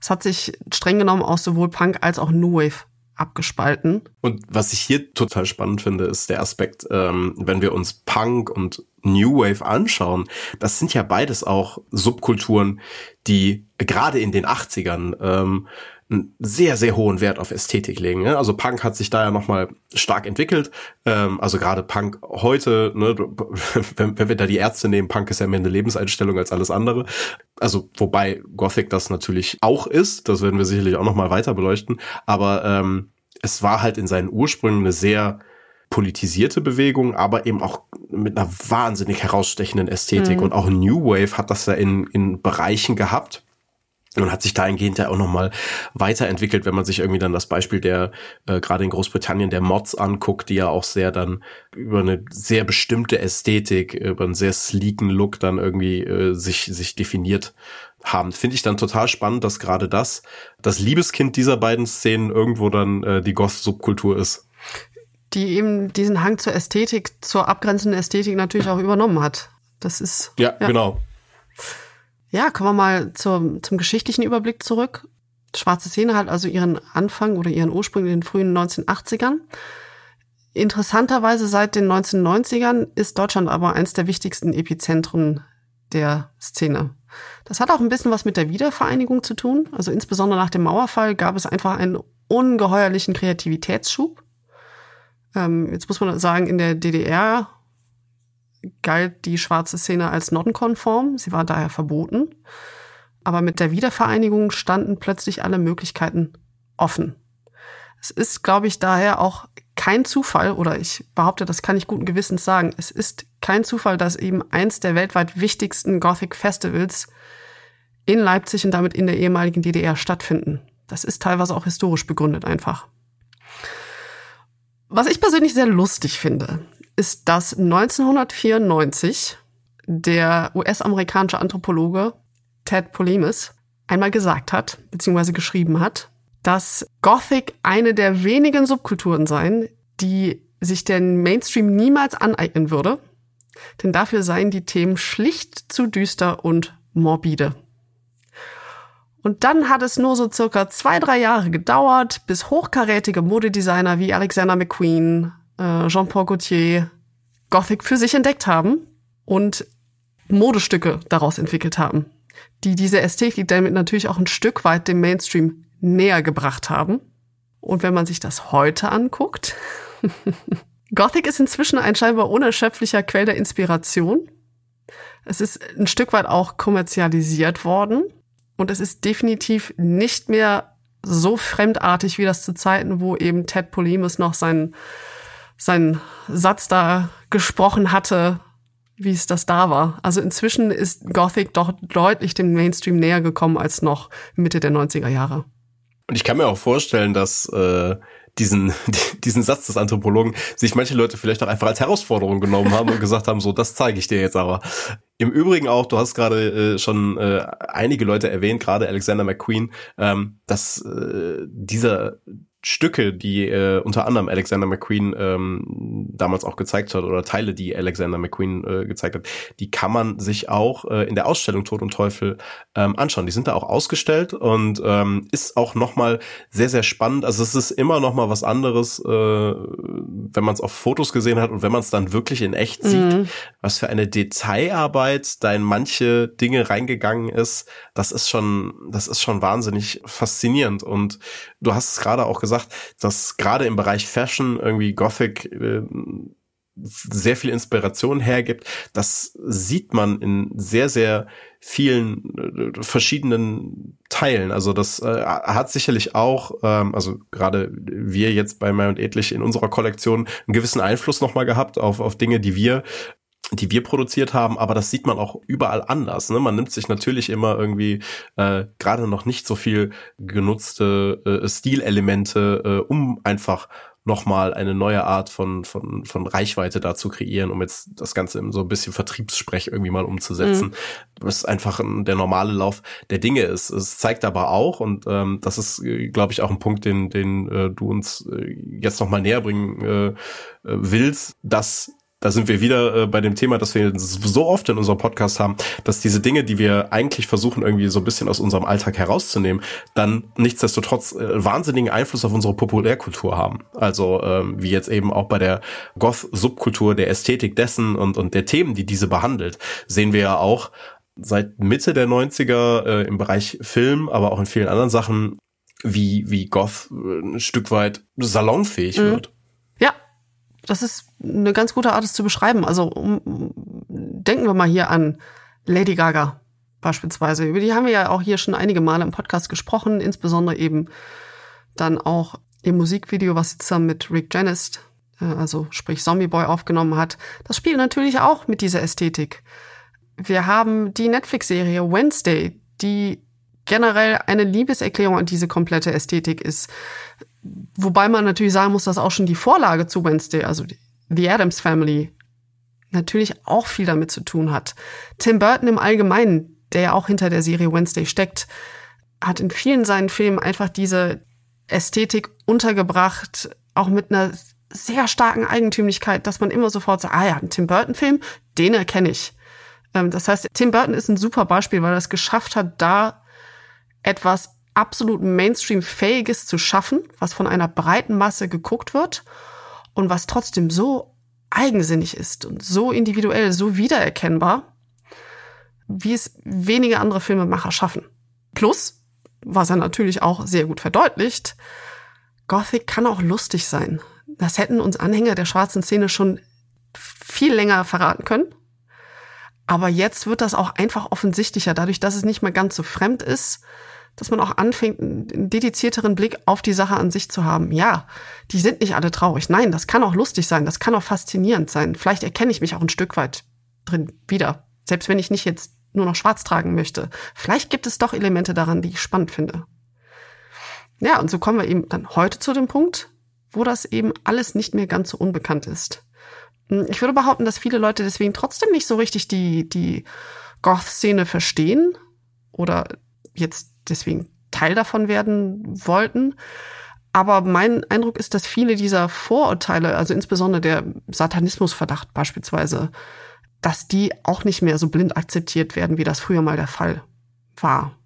Speaker 3: Es hat sich streng genommen aus sowohl Punk als auch New Wave abgespalten.
Speaker 2: Und was ich hier total spannend finde, ist der Aspekt, ähm, wenn wir uns Punk und New Wave anschauen, das sind ja beides auch Subkulturen, die gerade in den 80ern ähm, einen sehr, sehr hohen Wert auf Ästhetik legen. Ne? Also Punk hat sich da ja nochmal stark entwickelt. Ähm, also gerade Punk heute, ne, [LAUGHS] wenn, wenn wir da die Ärzte nehmen, Punk ist ja mehr eine Lebenseinstellung als alles andere. Also wobei Gothic das natürlich auch ist, das werden wir sicherlich auch nochmal weiter beleuchten. Aber ähm, es war halt in seinen Ursprüngen eine sehr politisierte Bewegung, aber eben auch mit einer wahnsinnig herausstechenden Ästhetik. Mhm. Und auch New Wave hat das ja in, in Bereichen gehabt, und hat sich dahingehend ja auch nochmal weiterentwickelt, wenn man sich irgendwie dann das Beispiel der, äh, gerade in Großbritannien, der Mods anguckt, die ja auch sehr dann über eine sehr bestimmte Ästhetik, über einen sehr sleeken Look dann irgendwie äh, sich, sich definiert haben. Finde ich dann total spannend, dass gerade das, das Liebeskind dieser beiden Szenen irgendwo dann äh, die Goth-Subkultur ist.
Speaker 3: Die eben diesen Hang zur Ästhetik, zur abgrenzenden Ästhetik natürlich auch übernommen hat. Das ist.
Speaker 2: Ja, ja. genau.
Speaker 3: Ja, kommen wir mal zum, zum geschichtlichen Überblick zurück. Schwarze Szene hat also ihren Anfang oder ihren Ursprung in den frühen 1980ern. Interessanterweise seit den 1990ern ist Deutschland aber eins der wichtigsten Epizentren der Szene. Das hat auch ein bisschen was mit der Wiedervereinigung zu tun. Also insbesondere nach dem Mauerfall gab es einfach einen ungeheuerlichen Kreativitätsschub. Ähm, jetzt muss man sagen, in der DDR galt die schwarze Szene als nonkonform, sie war daher verboten. Aber mit der Wiedervereinigung standen plötzlich alle Möglichkeiten offen. Es ist, glaube ich, daher auch kein Zufall, oder ich behaupte, das kann ich guten Gewissens sagen, es ist kein Zufall, dass eben eins der weltweit wichtigsten Gothic Festivals in Leipzig und damit in der ehemaligen DDR stattfinden. Das ist teilweise auch historisch begründet einfach. Was ich persönlich sehr lustig finde, ist, dass 1994 der US-amerikanische Anthropologe Ted Polemis einmal gesagt hat, beziehungsweise geschrieben hat, dass Gothic eine der wenigen Subkulturen seien, die sich den Mainstream niemals aneignen würde, denn dafür seien die Themen schlicht zu düster und morbide. Und dann hat es nur so circa zwei, drei Jahre gedauert, bis hochkarätige Modedesigner wie Alexander McQueen, äh, Jean-Paul Gaultier Gothic für sich entdeckt haben und Modestücke daraus entwickelt haben, die diese Ästhetik damit natürlich auch ein Stück weit dem Mainstream näher gebracht haben. Und wenn man sich das heute anguckt, [LAUGHS] Gothic ist inzwischen ein scheinbar unerschöpflicher Quell der Inspiration. Es ist ein Stück weit auch kommerzialisiert worden und es ist definitiv nicht mehr so fremdartig wie das zu Zeiten, wo eben Ted Polemus noch seinen, seinen Satz da gesprochen hatte, wie es das da war. Also inzwischen ist Gothic doch deutlich dem Mainstream näher gekommen als noch Mitte der 90er Jahre.
Speaker 2: Und ich kann mir auch vorstellen, dass äh, diesen, [LAUGHS] diesen Satz des Anthropologen sich manche Leute vielleicht auch einfach als Herausforderung genommen haben und gesagt haben, so, das zeige ich dir jetzt aber. Im Übrigen auch, du hast gerade äh, schon äh, einige Leute erwähnt, gerade Alexander McQueen, ähm, dass äh, dieser Stücke, die äh, unter anderem Alexander McQueen ähm, damals auch gezeigt hat oder Teile, die Alexander McQueen äh, gezeigt hat, die kann man sich auch äh, in der Ausstellung Tod und Teufel ähm, anschauen. Die sind da auch ausgestellt und ähm, ist auch nochmal sehr, sehr spannend. Also es ist immer nochmal was anderes, äh, wenn man es auf Fotos gesehen hat und wenn man es dann wirklich in echt sieht, mhm. was für eine Detailarbeit da in manche Dinge reingegangen ist. Das ist schon, das ist schon wahnsinnig faszinierend. Und du hast es gerade auch gesagt, dass gerade im Bereich Fashion irgendwie Gothic äh, sehr viel Inspiration hergibt. Das sieht man in sehr, sehr vielen äh, verschiedenen Teilen. Also das äh, hat sicherlich auch, ähm, also gerade wir jetzt bei Mai und Edlich in unserer Kollektion einen gewissen Einfluss nochmal gehabt auf, auf Dinge, die wir die wir produziert haben, aber das sieht man auch überall anders. Ne? Man nimmt sich natürlich immer irgendwie äh, gerade noch nicht so viel genutzte äh, Stilelemente, äh, um einfach nochmal eine neue Art von, von, von Reichweite da zu kreieren, um jetzt das Ganze in so ein bisschen Vertriebssprech irgendwie mal umzusetzen. Mhm. Das ist einfach der normale Lauf der Dinge ist. Es zeigt aber auch, und ähm, das ist, äh, glaube ich, auch ein Punkt, den, den äh, du uns äh, jetzt nochmal näher bringen äh, äh willst, dass da sind wir wieder äh, bei dem Thema, dass wir so oft in unserem Podcast haben, dass diese Dinge, die wir eigentlich versuchen, irgendwie so ein bisschen aus unserem Alltag herauszunehmen, dann nichtsdestotrotz äh, wahnsinnigen Einfluss auf unsere Populärkultur haben. Also ähm, wie jetzt eben auch bei der Goth-Subkultur, der Ästhetik dessen und, und der Themen, die diese behandelt, sehen wir ja auch seit Mitte der 90er äh, im Bereich Film, aber auch in vielen anderen Sachen, wie, wie Goth äh, ein Stück weit salonfähig mhm. wird.
Speaker 3: Das ist eine ganz gute Art, es zu beschreiben. Also um, denken wir mal hier an Lady Gaga beispielsweise. Über die haben wir ja auch hier schon einige Male im Podcast gesprochen, insbesondere eben dann auch im Musikvideo, was sie zusammen mit Rick Janis, äh, also sprich Zombie Boy, aufgenommen hat. Das spielt natürlich auch mit dieser Ästhetik. Wir haben die Netflix-Serie Wednesday, die generell eine Liebeserklärung an diese komplette Ästhetik ist. Wobei man natürlich sagen muss, dass auch schon die Vorlage zu Wednesday, also The Adams Family, natürlich auch viel damit zu tun hat. Tim Burton im Allgemeinen, der ja auch hinter der Serie Wednesday steckt, hat in vielen seinen Filmen einfach diese Ästhetik untergebracht, auch mit einer sehr starken Eigentümlichkeit, dass man immer sofort sagt, ah ja, ein Tim Burton-Film, den erkenne ich. Ähm, das heißt, Tim Burton ist ein super Beispiel, weil er es geschafft hat, da etwas absolut Mainstream-fähiges zu schaffen, was von einer breiten Masse geguckt wird und was trotzdem so eigensinnig ist und so individuell, so wiedererkennbar, wie es wenige andere Filmemacher schaffen. Plus, was er natürlich auch sehr gut verdeutlicht, Gothic kann auch lustig sein. Das hätten uns Anhänger der schwarzen Szene schon viel länger verraten können. Aber jetzt wird das auch einfach offensichtlicher, dadurch, dass es nicht mehr ganz so fremd ist, dass man auch anfängt, einen dedizierteren Blick auf die Sache an sich zu haben. Ja, die sind nicht alle traurig. Nein, das kann auch lustig sein, das kann auch faszinierend sein. Vielleicht erkenne ich mich auch ein Stück weit drin wieder, selbst wenn ich nicht jetzt nur noch schwarz tragen möchte. Vielleicht gibt es doch Elemente daran, die ich spannend finde. Ja, und so kommen wir eben dann heute zu dem Punkt, wo das eben alles nicht mehr ganz so unbekannt ist. Hm, ich würde behaupten, dass viele Leute deswegen trotzdem nicht so richtig die, die Goth-Szene verstehen oder jetzt deswegen Teil davon werden wollten. Aber mein Eindruck ist, dass viele dieser Vorurteile, also insbesondere der Satanismusverdacht beispielsweise, dass die auch nicht mehr so blind akzeptiert werden, wie das früher mal der Fall war.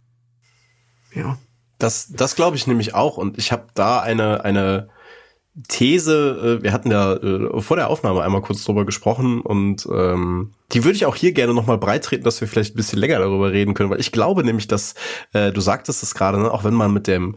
Speaker 2: Ja. Das, das glaube ich nämlich auch. Und ich habe da eine, eine These, äh, wir hatten ja äh, vor der Aufnahme einmal kurz drüber gesprochen und ähm, die würde ich auch hier gerne nochmal breitreten, dass wir vielleicht ein bisschen länger darüber reden können, weil ich glaube nämlich, dass, äh, du sagtest es gerade, ne, auch wenn man mit dem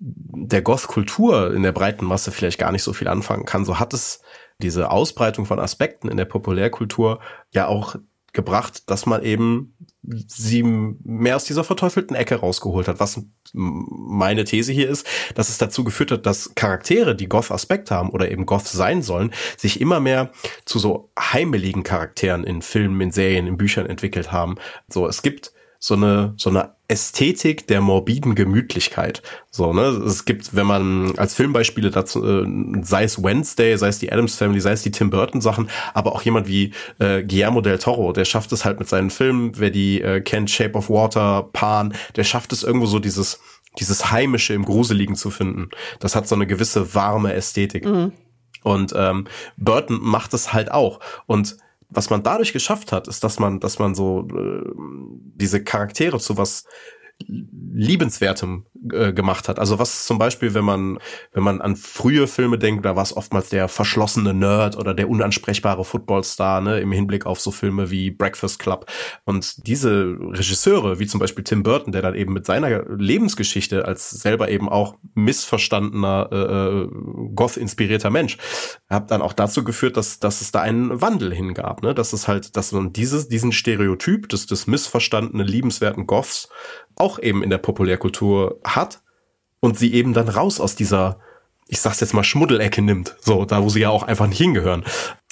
Speaker 2: der Goth-Kultur in der breiten Masse vielleicht gar nicht so viel anfangen kann, so hat es diese Ausbreitung von Aspekten in der Populärkultur ja auch gebracht, dass man eben sie mehr aus dieser verteufelten Ecke rausgeholt hat. Was meine These hier ist, dass es dazu geführt hat, dass Charaktere, die Goth-Aspekt haben oder eben Goth sein sollen, sich immer mehr zu so heimeligen Charakteren in Filmen, in Serien, in Büchern entwickelt haben. So, es gibt so eine, so eine Ästhetik der morbiden Gemütlichkeit. So, ne? Es gibt, wenn man als Filmbeispiele dazu, äh, sei es Wednesday, sei es die Adams Family, sei es die Tim Burton Sachen, aber auch jemand wie äh, Guillermo del Toro, der schafft es halt mit seinen Filmen, wer die äh, kennt, Shape of Water, Pan, der schafft es irgendwo so dieses, dieses Heimische im Gruseligen zu finden. Das hat so eine gewisse warme Ästhetik. Mhm. Und ähm, Burton macht es halt auch. Und was man dadurch geschafft hat, ist, dass man, dass man so äh, diese Charaktere zu was liebenswertem äh, gemacht hat. Also was zum Beispiel, wenn man, wenn man an frühe Filme denkt, da war es oftmals der verschlossene Nerd oder der unansprechbare Footballstar, ne, im Hinblick auf so Filme wie Breakfast Club. Und diese Regisseure, wie zum Beispiel Tim Burton, der dann eben mit seiner Lebensgeschichte als selber eben auch missverstandener, äh, äh Goth-inspirierter Mensch, hat dann auch dazu geführt, dass, dass es da einen Wandel hingab, ne, dass es halt, dass man dieses, diesen Stereotyp des, des missverstandenen, liebenswerten Goths auch eben in der Populärkultur hat und sie eben dann raus aus dieser, ich sag's jetzt mal, Schmuddelecke nimmt. So, da wo sie ja auch einfach nicht hingehören.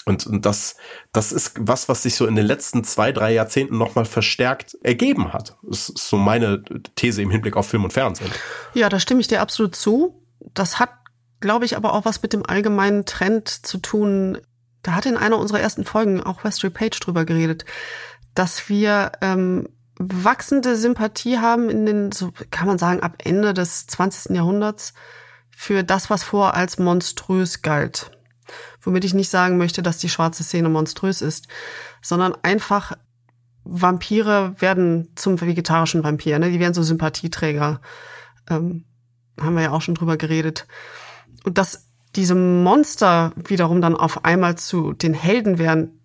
Speaker 2: Und, und das, das ist was, was sich so in den letzten zwei, drei Jahrzehnten nochmal verstärkt ergeben hat. Das ist so meine These im Hinblick auf Film und Fernsehen.
Speaker 3: Ja, da stimme ich dir absolut zu. Das hat, glaube ich, aber auch was mit dem allgemeinen Trend zu tun. Da hat in einer unserer ersten Folgen auch Westry Page drüber geredet, dass wir ähm, wachsende Sympathie haben in den, so kann man sagen, ab Ende des 20. Jahrhunderts für das, was vor als monströs galt. Womit ich nicht sagen möchte, dass die schwarze Szene monströs ist, sondern einfach Vampire werden zum vegetarischen Vampir, ne? Die werden so Sympathieträger. Ähm, haben wir ja auch schon drüber geredet. Und dass diese Monster wiederum dann auf einmal zu den Helden werden,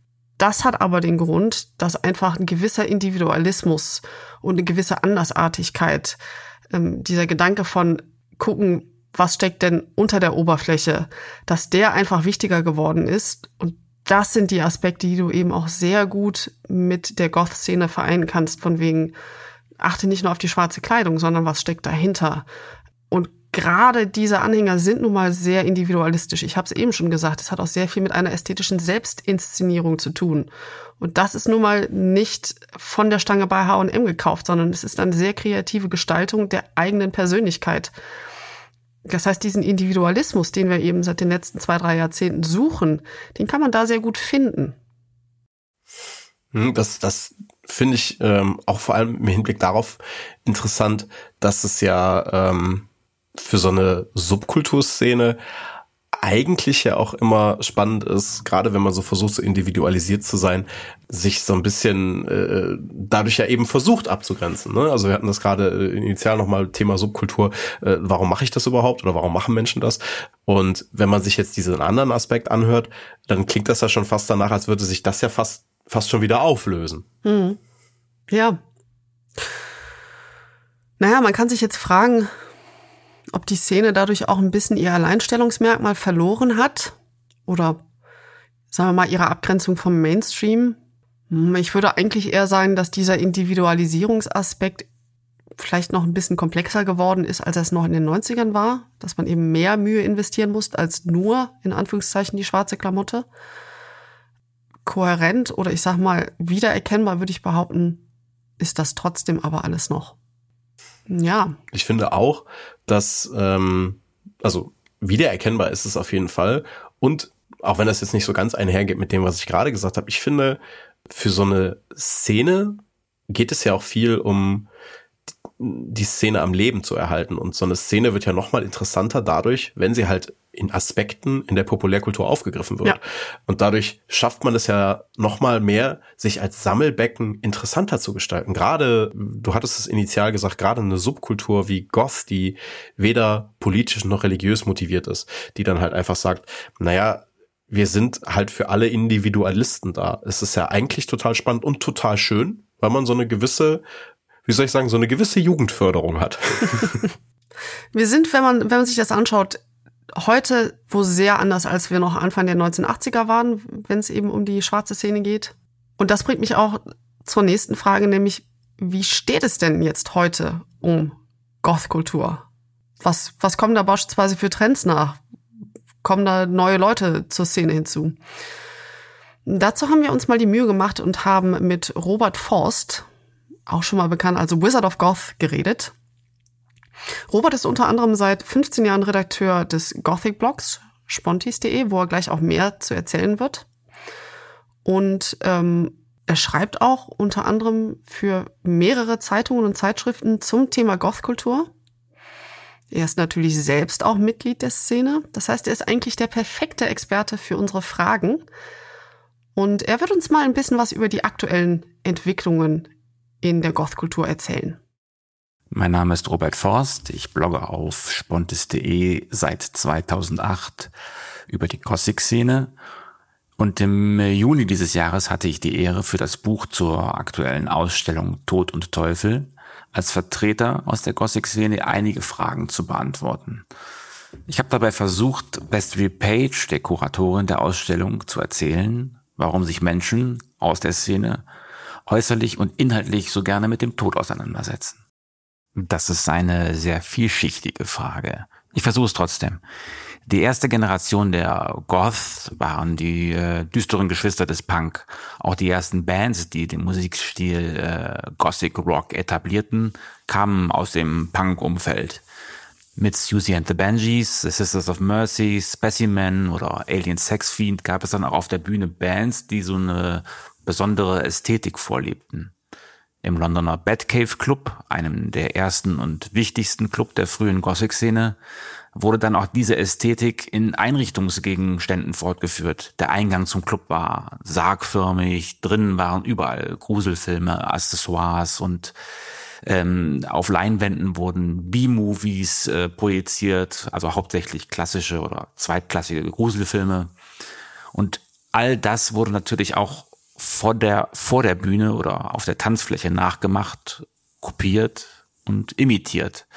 Speaker 3: das hat aber den Grund, dass einfach ein gewisser Individualismus und eine gewisse Andersartigkeit, ähm, dieser Gedanke von gucken, was steckt denn unter der Oberfläche, dass der einfach wichtiger geworden ist. Und das sind die Aspekte, die du eben auch sehr gut mit der Goth-Szene vereinen kannst, von wegen, achte nicht nur auf die schwarze Kleidung, sondern was steckt dahinter. Und gerade diese Anhänger sind nun mal sehr individualistisch. Ich habe es eben schon gesagt, es hat auch sehr viel mit einer ästhetischen Selbstinszenierung zu tun. Und das ist nun mal nicht von der Stange bei H&M gekauft, sondern es ist eine sehr kreative Gestaltung der eigenen Persönlichkeit. Das heißt, diesen Individualismus, den wir eben seit den letzten zwei, drei Jahrzehnten suchen, den kann man da sehr gut finden.
Speaker 2: Hm, das, das finde ich ähm, auch vor allem im Hinblick darauf interessant, dass es ja ähm, für so eine Subkulturszene eigentlich ja auch immer spannend ist, gerade wenn man so versucht, so individualisiert zu sein, sich so ein bisschen äh, dadurch ja eben versucht abzugrenzen. Ne? Also wir hatten das gerade äh, initial nochmal Thema Subkultur, äh, warum mache ich das überhaupt oder warum machen Menschen das? Und wenn man sich jetzt diesen anderen Aspekt anhört, dann klingt das ja schon fast danach, als würde sich das ja fast, fast schon wieder auflösen.
Speaker 3: Hm. Ja. Naja, man kann sich jetzt fragen, ob die Szene dadurch auch ein bisschen ihr Alleinstellungsmerkmal verloren hat oder sagen wir mal ihre Abgrenzung vom Mainstream. Hm, ich würde eigentlich eher sagen, dass dieser Individualisierungsaspekt vielleicht noch ein bisschen komplexer geworden ist, als es noch in den 90ern war, dass man eben mehr Mühe investieren muss als nur in Anführungszeichen die schwarze Klamotte. Kohärent oder ich sag mal wiedererkennbar würde ich behaupten, ist das trotzdem aber alles noch. Ja.
Speaker 2: Ich finde auch, dass, ähm, also wiedererkennbar ist es auf jeden Fall. Und auch wenn das jetzt nicht so ganz einhergeht mit dem, was ich gerade gesagt habe, ich finde, für so eine Szene geht es ja auch viel um die Szene am Leben zu erhalten. Und so eine Szene wird ja nochmal interessanter dadurch, wenn sie halt in Aspekten in der Populärkultur aufgegriffen wird. Ja. Und dadurch schafft man es ja nochmal mehr, sich als Sammelbecken interessanter zu gestalten. Gerade, du hattest es initial gesagt, gerade eine Subkultur wie Goth, die weder politisch noch religiös motiviert ist, die dann halt einfach sagt, naja, wir sind halt für alle Individualisten da. Es ist ja eigentlich total spannend und total schön, weil man so eine gewisse, wie soll ich sagen, so eine gewisse Jugendförderung hat. [LAUGHS]
Speaker 3: Wir sind, wenn man, wenn man sich das anschaut, heute wo sehr anders, als wir noch Anfang der 1980er waren, wenn es eben um die schwarze Szene geht. Und das bringt mich auch zur nächsten Frage, nämlich wie steht es denn jetzt heute um Goth-Kultur? Was, was kommen da beispielsweise für Trends nach? Kommen da neue Leute zur Szene hinzu? Dazu haben wir uns mal die Mühe gemacht und haben mit Robert Forst, auch schon mal bekannt als Wizard of Goth, geredet. Robert ist unter anderem seit 15 Jahren Redakteur des Gothic-Blogs spontis.de, wo er gleich auch mehr zu erzählen wird. Und ähm, er schreibt auch unter anderem für mehrere Zeitungen und Zeitschriften zum Thema Goth-Kultur. Er ist natürlich selbst auch Mitglied der Szene. Das heißt, er ist eigentlich der perfekte Experte für unsere Fragen. Und er wird uns mal ein bisschen was über die aktuellen Entwicklungen in der Goth-Kultur erzählen.
Speaker 4: Mein Name ist Robert Forst. Ich blogge auf spontis.de seit 2008 über die Gothic-Szene. Und im Juni dieses Jahres hatte ich die Ehre, für das Buch zur aktuellen Ausstellung Tod und Teufel als Vertreter aus der Gothic-Szene einige Fragen zu beantworten. Ich habe dabei versucht, Valerie Page, der Kuratorin der Ausstellung, zu erzählen, warum sich Menschen aus der Szene äußerlich und inhaltlich so gerne mit dem Tod auseinandersetzen. Das ist eine sehr vielschichtige Frage. Ich versuche es trotzdem. Die erste Generation der Goth waren die äh, düsteren Geschwister des Punk. Auch die ersten Bands, die den Musikstil äh, Gothic Rock etablierten, kamen aus dem Punk-Umfeld. Mit Susie and the Banshees, The Sisters of Mercy, Specimen oder Alien Sex Fiend gab es dann auch auf der Bühne Bands, die so eine besondere Ästhetik vorlebten im Londoner Batcave Club, einem der ersten und wichtigsten Club der frühen Gothic-Szene, wurde dann auch diese Ästhetik in Einrichtungsgegenständen fortgeführt. Der Eingang zum Club war sargförmig, drinnen waren überall Gruselfilme, Accessoires und ähm, auf Leinwänden wurden B-Movies äh, projiziert, also hauptsächlich klassische oder zweitklassige Gruselfilme. Und all das wurde natürlich auch vor der, vor der Bühne oder auf der Tanzfläche nachgemacht, kopiert und imitiert.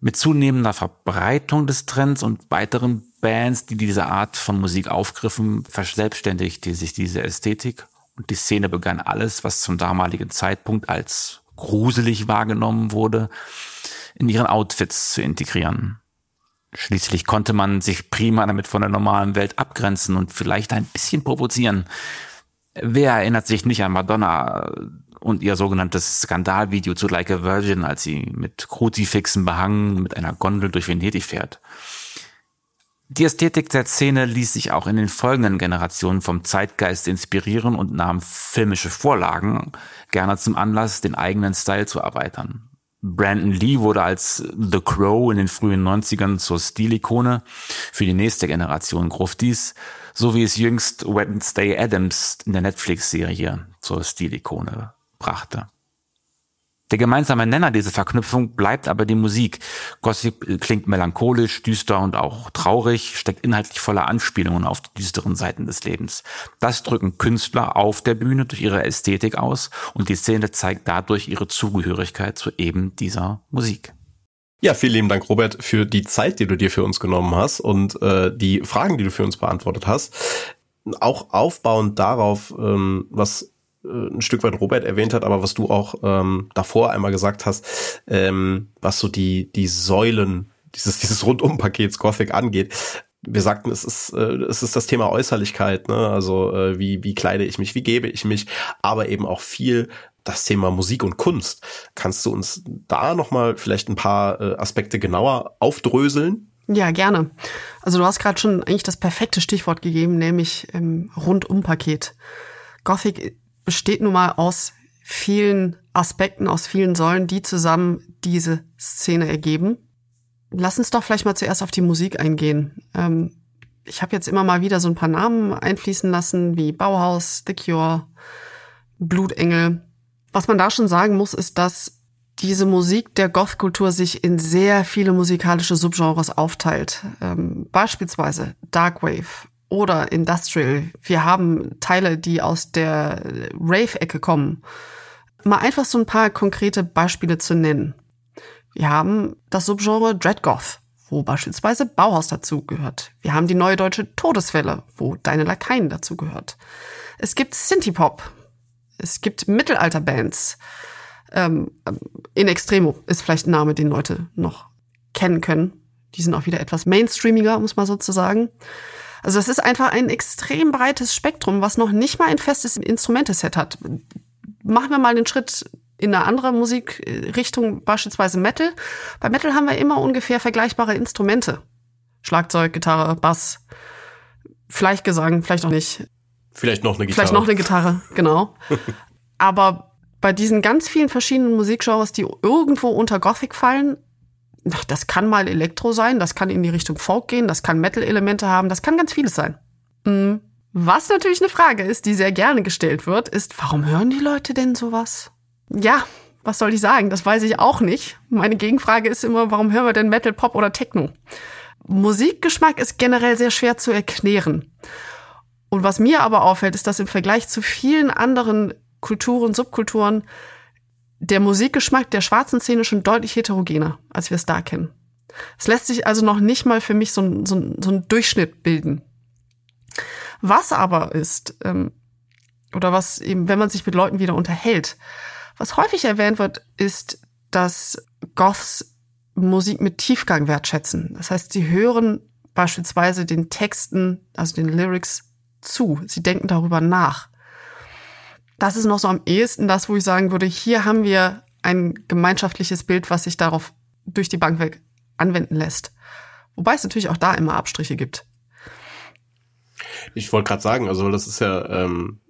Speaker 4: Mit zunehmender Verbreitung des Trends und weiteren Bands, die diese Art von Musik aufgriffen, verselbstständigte sich diese Ästhetik und die Szene begann alles, was zum damaligen Zeitpunkt als gruselig wahrgenommen wurde, in ihren Outfits zu integrieren. Schließlich konnte man sich prima damit von der normalen Welt abgrenzen und vielleicht ein bisschen provozieren. Wer erinnert sich nicht an Madonna und ihr sogenanntes Skandalvideo zu Like a Virgin, als sie mit Kruzifixen behangen mit einer Gondel durch Venedig fährt? Die Ästhetik der Szene ließ sich auch in den folgenden Generationen vom Zeitgeist inspirieren und nahm filmische Vorlagen gerne zum Anlass, den eigenen Style zu erweitern. Brandon Lee wurde als The Crow in den frühen 90ern zur Stilikone für die nächste Generation Gruftis, so wie es jüngst Wednesday Adams in der Netflix-Serie zur Stilikone brachte. Der gemeinsame Nenner dieser Verknüpfung bleibt aber die Musik. Gossip klingt melancholisch, düster und auch traurig, steckt inhaltlich voller Anspielungen auf die düsteren Seiten des Lebens. Das drücken Künstler auf der Bühne durch ihre Ästhetik aus und die Szene zeigt dadurch ihre Zugehörigkeit zu eben dieser Musik.
Speaker 2: Ja, vielen lieben Dank, Robert, für die Zeit, die du dir für uns genommen hast und äh, die Fragen, die du für uns beantwortet hast. Auch aufbauend darauf, ähm, was äh, ein Stück weit Robert erwähnt hat, aber was du auch ähm, davor einmal gesagt hast, ähm, was so die, die Säulen dieses, [LAUGHS] dieses Rundumpakets Gothic angeht. Wir sagten, es ist, äh, es ist das Thema Äußerlichkeit, ne? also äh, wie, wie kleide ich mich, wie gebe ich mich, aber eben auch viel das Thema Musik und Kunst. Kannst du uns da nochmal vielleicht ein paar äh, Aspekte genauer aufdröseln?
Speaker 3: Ja, gerne. Also du hast gerade schon eigentlich das perfekte Stichwort gegeben, nämlich ähm, Rundumpaket. Gothic besteht nun mal aus vielen Aspekten, aus vielen Säulen, die zusammen diese Szene ergeben. Lass uns doch vielleicht mal zuerst auf die Musik eingehen. Ähm, ich habe jetzt immer mal wieder so ein paar Namen einfließen lassen, wie Bauhaus, The Cure, Blutengel. Was man da schon sagen muss, ist, dass diese Musik der Goth-Kultur sich in sehr viele musikalische Subgenres aufteilt. Ähm, beispielsweise Darkwave, oder Industrial. Wir haben Teile, die aus der Rave-Ecke kommen. Mal einfach so ein paar konkrete Beispiele zu nennen. Wir haben das Subgenre Dreadgoth, wo beispielsweise Bauhaus dazu gehört. Wir haben die neue deutsche Todeswelle, wo Deine Lakaien dazu. Es gibt Synthie-Pop. Es gibt Mittelalterbands. Ähm, In Extremo ist vielleicht ein Name, den Leute noch kennen können. Die sind auch wieder etwas mainstreamiger, muss man sozusagen. Also es ist einfach ein extrem breites Spektrum, was noch nicht mal ein festes Instrumenteset hat. Machen wir mal den Schritt in eine andere Musikrichtung, beispielsweise Metal. Bei Metal haben wir immer ungefähr vergleichbare Instrumente. Schlagzeug, Gitarre, Bass, vielleicht Gesang, vielleicht auch nicht.
Speaker 2: Vielleicht noch eine
Speaker 3: Gitarre. Vielleicht noch eine Gitarre, genau. [LAUGHS] Aber bei diesen ganz vielen verschiedenen Musikgenres, die irgendwo unter Gothic fallen, das kann mal Elektro sein, das kann in die Richtung Folk gehen, das kann Metal-Elemente haben, das kann ganz vieles sein. Mhm. Was natürlich eine Frage ist, die sehr gerne gestellt wird, ist, warum hören die Leute denn sowas? Ja, was soll ich sagen? Das weiß ich auch nicht. Meine Gegenfrage ist immer, warum hören wir denn Metal, Pop oder Techno? Musikgeschmack ist generell sehr schwer zu erklären. Und was mir aber auffällt, ist, dass im Vergleich zu vielen anderen Kulturen, Subkulturen, der Musikgeschmack der schwarzen Szene schon deutlich heterogener, als wir es da kennen. Es lässt sich also noch nicht mal für mich so ein, so ein, so ein Durchschnitt bilden. Was aber ist, ähm, oder was eben, wenn man sich mit Leuten wieder unterhält, was häufig erwähnt wird, ist, dass Goths Musik mit Tiefgang wertschätzen. Das heißt, sie hören beispielsweise den Texten, also den Lyrics zu. Sie denken darüber nach das ist noch so am ehesten das, wo ich sagen würde, hier haben wir ein gemeinschaftliches Bild, was sich darauf durch die Bank weg anwenden lässt. Wobei es natürlich auch da immer Abstriche gibt.
Speaker 2: Ich wollte gerade sagen, also das ist ja, ähm,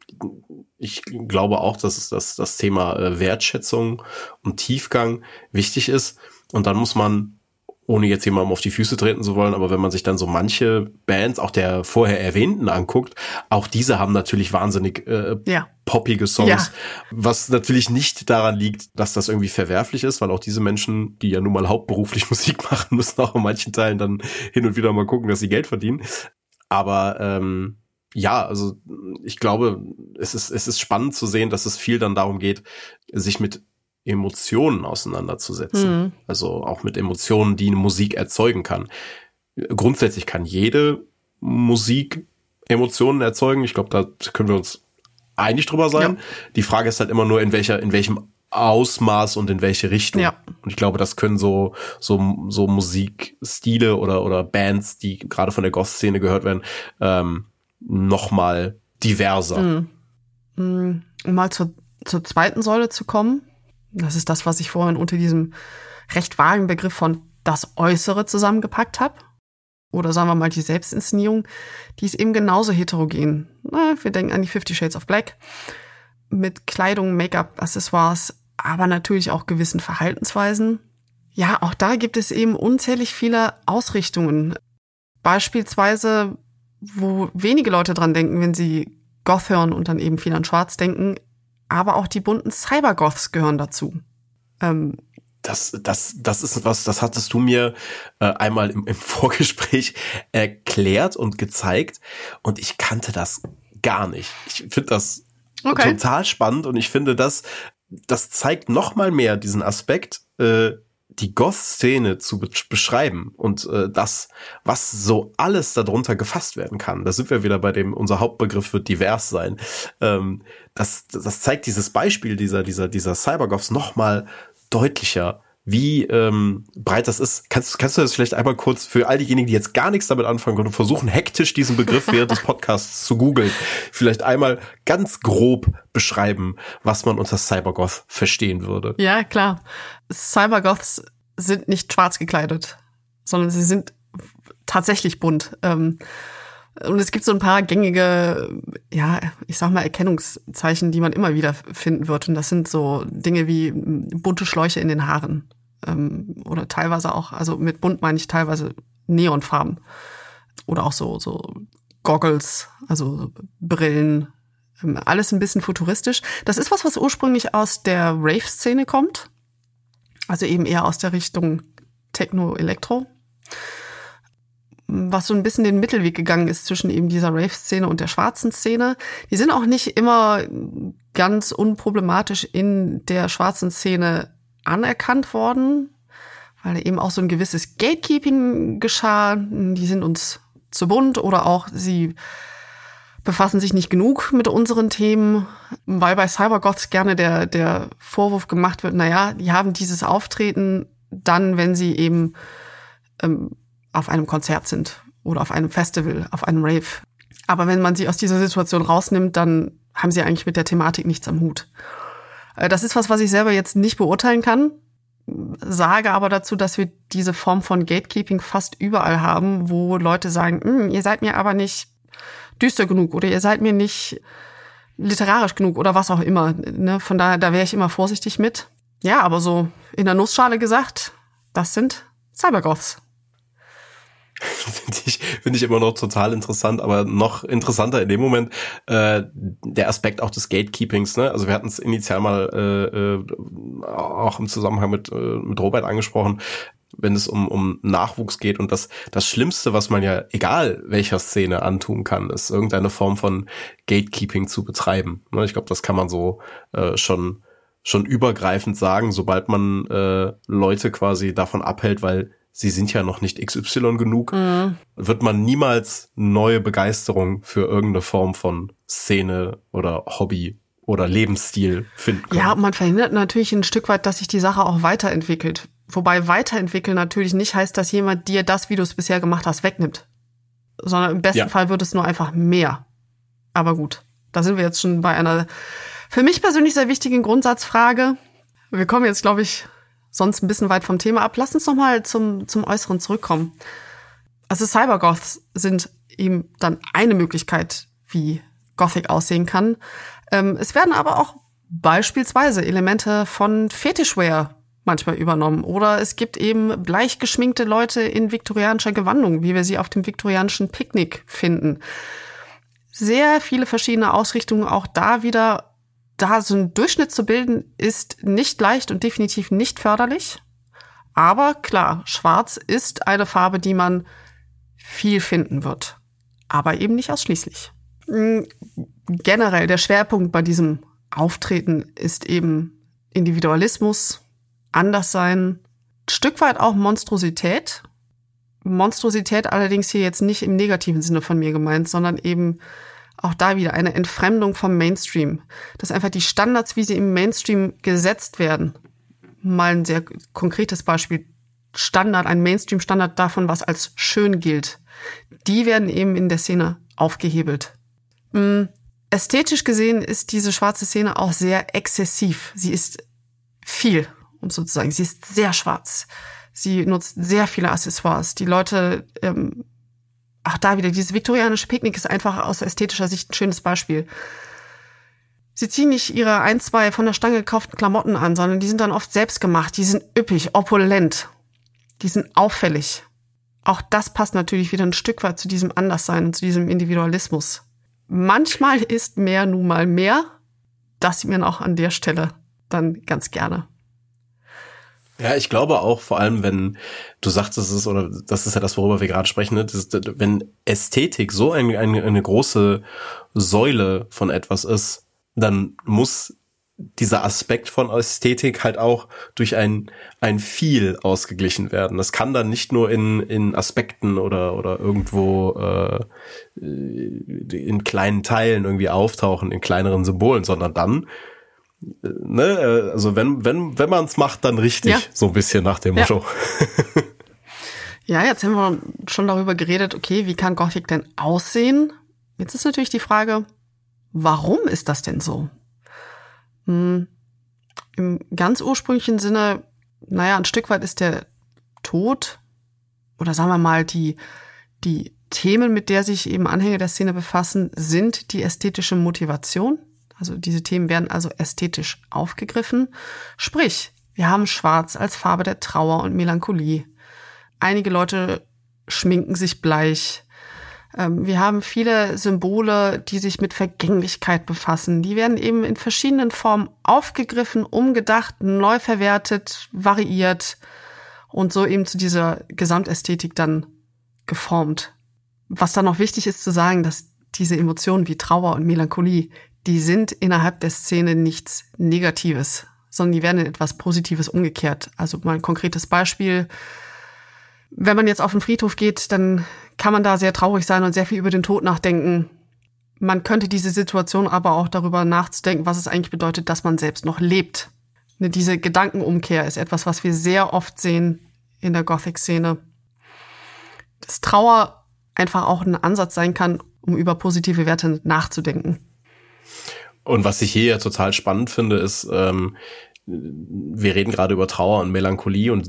Speaker 2: ich glaube auch, dass es das, das Thema äh, Wertschätzung und Tiefgang wichtig ist. Und dann muss man ohne jetzt jemandem auf die Füße treten zu wollen, aber wenn man sich dann so manche Bands, auch der vorher erwähnten, anguckt, auch diese haben natürlich wahnsinnig äh, ja. poppige Songs, ja. was natürlich nicht daran liegt, dass das irgendwie verwerflich ist, weil auch diese Menschen, die ja nun mal hauptberuflich [LAUGHS] Musik machen, müssen auch in manchen Teilen dann hin und wieder mal gucken, dass sie Geld verdienen. Aber ähm, ja, also ich glaube, es ist, es ist spannend zu sehen, dass es viel dann darum geht, sich mit Emotionen auseinanderzusetzen. Mhm. Also auch mit Emotionen, die eine Musik erzeugen kann. Grundsätzlich kann jede Musik Emotionen erzeugen. Ich glaube, da können wir uns einig drüber sein. Ja. Die Frage ist halt immer nur, in welcher, in welchem Ausmaß und in welche Richtung. Ja. Und ich glaube, das können so, so, so Musikstile oder, oder Bands, die gerade von der Goth-Szene gehört werden, ähm, noch mal diverser. Mhm.
Speaker 3: mhm. Um mal zur, zur zweiten Säule zu kommen, das ist das, was ich vorhin unter diesem recht vagen Begriff von das Äußere zusammengepackt habe. Oder sagen wir mal die Selbstinszenierung, die ist eben genauso heterogen. Na, wir denken an die Fifty Shades of Black. Mit Kleidung, Make-up, Accessoires, aber natürlich auch gewissen Verhaltensweisen. Ja, auch da gibt es eben unzählig viele Ausrichtungen. Beispielsweise, wo wenige Leute dran denken, wenn sie Goth hören und dann eben viel an Schwarz denken, aber auch die bunten Cybergoths gehören dazu.
Speaker 2: Ähm, das, das, das ist was, das hattest du mir äh, einmal im, im [LAUGHS] Vorgespräch erklärt und gezeigt und ich kannte das gar nicht. Ich finde das okay. total spannend und ich finde das, das zeigt noch mal mehr diesen Aspekt, äh, die Goth-Szene zu be beschreiben und äh, das, was so alles darunter gefasst werden kann. Da sind wir wieder bei dem, unser Hauptbegriff wird divers sein. Ähm, das, das zeigt dieses Beispiel dieser, dieser, dieser Cybergoths noch mal deutlicher, wie ähm, breit das ist. Kannst, kannst du das vielleicht einmal kurz für all diejenigen, die jetzt gar nichts damit anfangen können, versuchen hektisch diesen Begriff während des Podcasts zu googeln, vielleicht einmal ganz grob beschreiben, was man unter Cybergoth verstehen würde?
Speaker 3: Ja, klar. Cybergoths sind nicht schwarz gekleidet, sondern sie sind tatsächlich bunt. Ähm, und es gibt so ein paar gängige, ja, ich sag mal, Erkennungszeichen, die man immer wieder finden wird. Und das sind so Dinge wie bunte Schläuche in den Haaren. Ähm, oder teilweise auch, also mit bunt meine ich teilweise Neonfarben. Oder auch so, so Goggles, also Brillen. Ähm, alles ein bisschen futuristisch. Das ist was, was ursprünglich aus der Rave-Szene kommt. Also eben eher aus der Richtung Techno-Elektro was so ein bisschen den Mittelweg gegangen ist zwischen eben dieser Rave-Szene und der schwarzen Szene. Die sind auch nicht immer ganz unproblematisch in der schwarzen Szene anerkannt worden, weil eben auch so ein gewisses Gatekeeping geschah. Die sind uns zu bunt oder auch sie befassen sich nicht genug mit unseren Themen, weil bei Cybergoths gerne der, der Vorwurf gemacht wird, naja, die haben dieses Auftreten dann, wenn sie eben ähm, auf einem Konzert sind oder auf einem Festival, auf einem Rave. Aber wenn man sie aus dieser Situation rausnimmt, dann haben sie eigentlich mit der Thematik nichts am Hut. Äh, das ist was, was ich selber jetzt nicht beurteilen kann, sage aber dazu, dass wir diese Form von Gatekeeping fast überall haben, wo Leute sagen, hm, ihr seid mir aber nicht düster genug oder ihr seid mir nicht literarisch genug oder was auch immer. Ne? Von daher, da wäre ich immer vorsichtig mit. Ja, aber so in der Nussschale gesagt, das sind Cybergoths. [LAUGHS]
Speaker 2: finde ich, finde ich immer noch total interessant, aber noch interessanter in dem Moment äh, der Aspekt auch des Gatekeepings. Ne? Also wir hatten es initial mal äh, äh, auch im Zusammenhang mit, äh, mit Robert angesprochen, wenn es um, um Nachwuchs geht und das, das Schlimmste, was man ja, egal welcher Szene antun kann, ist irgendeine Form von Gatekeeping zu betreiben. Ne? Ich glaube, das kann man so äh, schon schon übergreifend sagen, sobald man äh, Leute quasi davon abhält, weil sie sind ja noch nicht XY genug, mhm. wird man niemals neue Begeisterung für irgendeine Form von Szene oder Hobby oder Lebensstil finden können.
Speaker 3: Ja, man verhindert natürlich ein Stück weit, dass sich die Sache auch weiterentwickelt. Wobei weiterentwickeln natürlich nicht heißt, dass jemand dir das, wie du es bisher gemacht hast, wegnimmt. Sondern im besten ja. Fall wird es nur einfach mehr. Aber gut, da sind wir jetzt schon bei einer für mich persönlich sehr wichtigen Grundsatzfrage. Wir kommen jetzt, glaube ich, sonst ein bisschen weit vom Thema ab. Lass uns noch mal zum, zum Äußeren zurückkommen. Also Cybergoths sind eben dann eine Möglichkeit, wie Gothic aussehen kann. Ähm, es werden aber auch beispielsweise Elemente von Fetischwear manchmal übernommen. Oder es gibt eben bleich geschminkte Leute in viktorianischer Gewandung, wie wir sie auf dem viktorianischen Picknick finden. Sehr viele verschiedene Ausrichtungen, auch da wieder, da so ein Durchschnitt zu bilden, ist nicht leicht und definitiv nicht förderlich. Aber klar, schwarz ist eine Farbe, die man viel finden wird. Aber eben nicht ausschließlich. Hm, generell der Schwerpunkt bei diesem Auftreten ist eben Individualismus, Anderssein, Stück weit auch Monstrosität. Monstrosität allerdings hier jetzt nicht im negativen Sinne von mir gemeint, sondern eben auch da wieder eine Entfremdung vom Mainstream. Dass einfach die Standards, wie sie im Mainstream gesetzt werden, mal ein sehr konkretes Beispiel, Standard, ein Mainstream-Standard davon, was als schön gilt, die werden eben in der Szene aufgehebelt. Hm, ästhetisch gesehen ist diese schwarze Szene auch sehr exzessiv. Sie ist viel um sozusagen. Sie ist sehr schwarz. Sie nutzt sehr viele Accessoires. Die Leute, ähm, ach da wieder, dieses viktorianische Picknick ist einfach aus ästhetischer Sicht ein schönes Beispiel. Sie ziehen nicht ihre ein, zwei von der Stange gekauften Klamotten an, sondern die sind dann oft selbst gemacht. Die sind üppig, opulent. Die sind auffällig. Auch das passt natürlich wieder ein Stück weit zu diesem Anderssein und zu diesem Individualismus. Manchmal ist mehr nun mal mehr. Das sieht man auch an der Stelle dann ganz gerne.
Speaker 2: Ja, ich glaube auch, vor allem, wenn du sagst, es ist, oder das ist ja das, worüber wir gerade sprechen, ne? wenn Ästhetik so ein, eine, eine große Säule von etwas ist, dann muss dieser Aspekt von Ästhetik halt auch durch ein, ein viel ausgeglichen werden. Das kann dann nicht nur in, in Aspekten oder, oder irgendwo äh, in kleinen Teilen irgendwie auftauchen, in kleineren Symbolen, sondern dann ne, also wenn, wenn, wenn man es macht, dann richtig, ja. so ein bisschen nach dem Motto.
Speaker 3: Ja. [LAUGHS] ja, jetzt haben wir schon darüber geredet, okay, wie kann Gothic denn aussehen? Jetzt ist natürlich die Frage, warum ist das denn so? Hm, Im ganz ursprünglichen Sinne, naja, ein Stück weit ist der Tod oder sagen wir mal die, die Themen, mit der sich eben Anhänger der Szene befassen, sind die ästhetische Motivation. Also diese Themen werden also ästhetisch aufgegriffen. Sprich, wir haben Schwarz als Farbe der Trauer und Melancholie. Einige Leute schminken sich bleich. Ähm, wir haben viele Symbole, die sich mit Vergänglichkeit befassen. Die werden eben in verschiedenen Formen aufgegriffen, umgedacht, neu verwertet, variiert und so eben zu dieser Gesamtästhetik dann geformt. Was dann noch wichtig ist zu sagen, dass diese Emotionen wie Trauer und Melancholie, die sind innerhalb der Szene nichts Negatives, sondern die werden in etwas Positives umgekehrt. Also mal ein konkretes Beispiel. Wenn man jetzt auf den Friedhof geht, dann kann man da sehr traurig sein und sehr viel über den Tod nachdenken. Man könnte diese Situation aber auch darüber nachzudenken, was es eigentlich bedeutet, dass man selbst noch lebt. Ne, diese Gedankenumkehr ist etwas, was wir sehr oft sehen in der Gothic-Szene. Dass Trauer einfach auch ein Ansatz sein kann, um über positive Werte nachzudenken.
Speaker 2: Und was ich hier ja total spannend finde, ist, ähm, wir reden gerade über Trauer und Melancholie und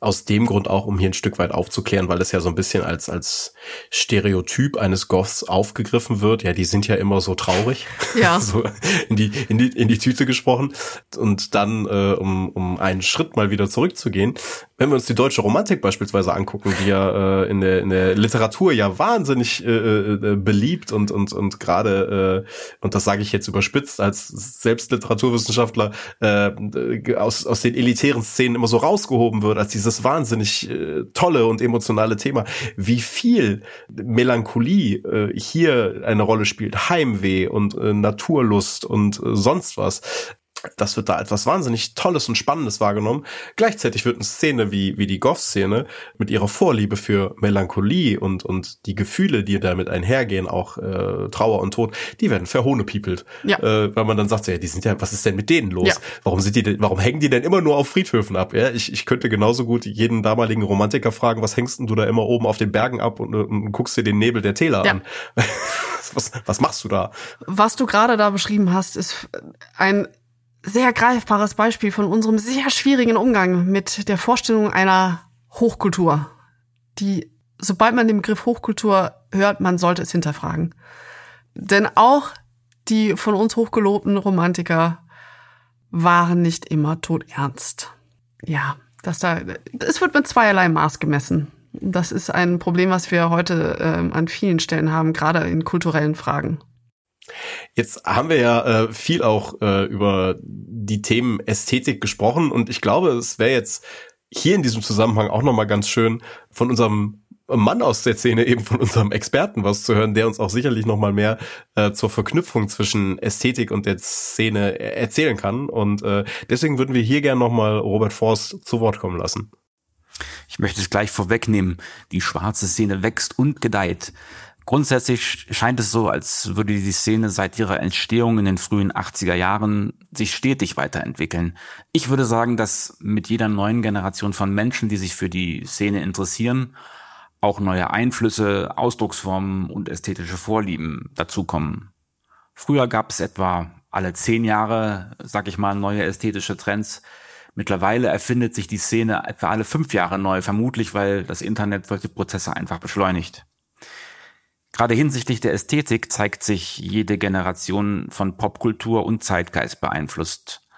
Speaker 2: aus dem Grund auch, um hier ein Stück weit aufzuklären, weil es ja so ein bisschen als, als Stereotyp eines Goths aufgegriffen wird. Ja, die sind ja immer so traurig.
Speaker 3: Ja. [LAUGHS]
Speaker 2: so in die, in die, in die Tüte gesprochen. Und dann, äh, um, um einen Schritt mal wieder zurückzugehen, wenn wir uns die deutsche Romantik beispielsweise angucken, die ja äh, in, der, in der Literatur ja wahnsinnig äh, äh, beliebt und, und, und gerade, äh, und das sage ich jetzt überspitzt als selbst Literaturwissenschaftler, äh, aus, aus den elitären Szenen immer so rausgehoben wird, als dieses wahnsinnig äh, tolle und emotionale Thema. Wie viel Melancholie äh, hier eine Rolle spielt, Heimweh und äh, Naturlust und äh, sonst was das wird da etwas wahnsinnig Tolles und Spannendes wahrgenommen. Gleichzeitig wird eine Szene wie, wie die Goth-Szene mit ihrer Vorliebe für Melancholie und, und die Gefühle, die damit einhergehen, auch äh, Trauer und Tod, die werden verhohnepiepelt.
Speaker 3: Ja.
Speaker 2: Äh, weil man dann sagt, ja, die sind ja, was ist denn mit denen los? Ja. Warum sind die denn, warum hängen die denn immer nur auf Friedhöfen ab? Ja, ich, ich könnte genauso gut jeden damaligen Romantiker fragen, was hängst denn du da immer oben auf den Bergen ab und, und guckst dir den Nebel der Täler ja. an? [LAUGHS] was, was machst du da?
Speaker 3: Was du gerade da beschrieben hast, ist ein sehr greifbares Beispiel von unserem sehr schwierigen Umgang mit der Vorstellung einer Hochkultur, die, sobald man den Begriff Hochkultur hört, man sollte es hinterfragen. Denn auch die von uns hochgelobten Romantiker waren nicht immer todernst. ja, dass da, es wird mit zweierlei Maß gemessen. Das ist ein Problem, was wir heute ähm, an vielen Stellen haben, gerade in kulturellen Fragen.
Speaker 2: Jetzt haben wir ja äh, viel auch äh, über die Themen Ästhetik gesprochen und ich glaube, es wäre jetzt hier in diesem Zusammenhang auch nochmal ganz schön von unserem Mann aus der Szene, eben von unserem Experten was zu hören, der uns auch sicherlich nochmal mehr äh, zur Verknüpfung zwischen Ästhetik und der Szene erzählen kann. Und äh, deswegen würden wir hier gerne nochmal Robert Forst zu Wort kommen lassen.
Speaker 4: Ich möchte es gleich vorwegnehmen. Die schwarze Szene wächst und gedeiht. Grundsätzlich scheint es so, als würde die Szene seit ihrer Entstehung in den frühen 80er Jahren sich stetig weiterentwickeln. Ich würde sagen, dass mit jeder neuen Generation von Menschen, die sich für die Szene interessieren, auch neue Einflüsse, Ausdrucksformen und ästhetische Vorlieben dazukommen. Früher gab es etwa alle zehn Jahre, sag ich mal, neue ästhetische Trends. Mittlerweile erfindet sich die Szene etwa alle fünf Jahre neu, vermutlich weil das Internet solche Prozesse einfach beschleunigt. Gerade hinsichtlich der Ästhetik zeigt sich jede Generation von Popkultur und Zeitgeist beeinflusst.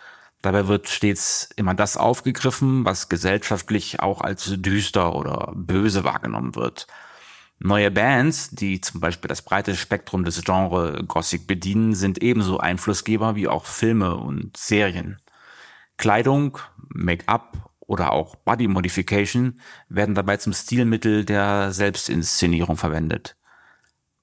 Speaker 4: Dabei wird stets immer das aufgegriffen, was gesellschaftlich auch als düster oder böse wahrgenommen wird. Neue Bands, die zum Beispiel das breite Spektrum des Genre Gothic bedienen, sind ebenso Einflussgeber wie auch Filme und Serien. Kleidung, Make-up oder auch Body Modification werden dabei zum Stilmittel der Selbstinszenierung verwendet.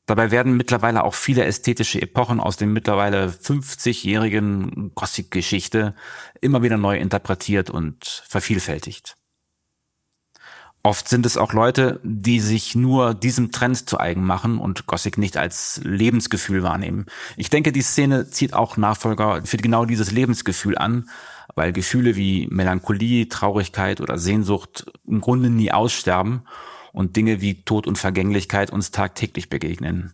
Speaker 4: Dabei werden mittlerweile auch viele ästhetische Epochen aus dem mittlerweile 50-jährigen Gothic-Geschichte immer wieder neu interpretiert und vervielfältigt. Oft sind es auch Leute, die sich nur diesem Trend zu eigen machen und Gothic nicht als Lebensgefühl wahrnehmen. Ich denke, die Szene zieht auch Nachfolger für genau dieses Lebensgefühl an, weil Gefühle wie Melancholie, Traurigkeit oder Sehnsucht im Grunde nie aussterben und Dinge wie Tod und Vergänglichkeit uns tagtäglich begegnen.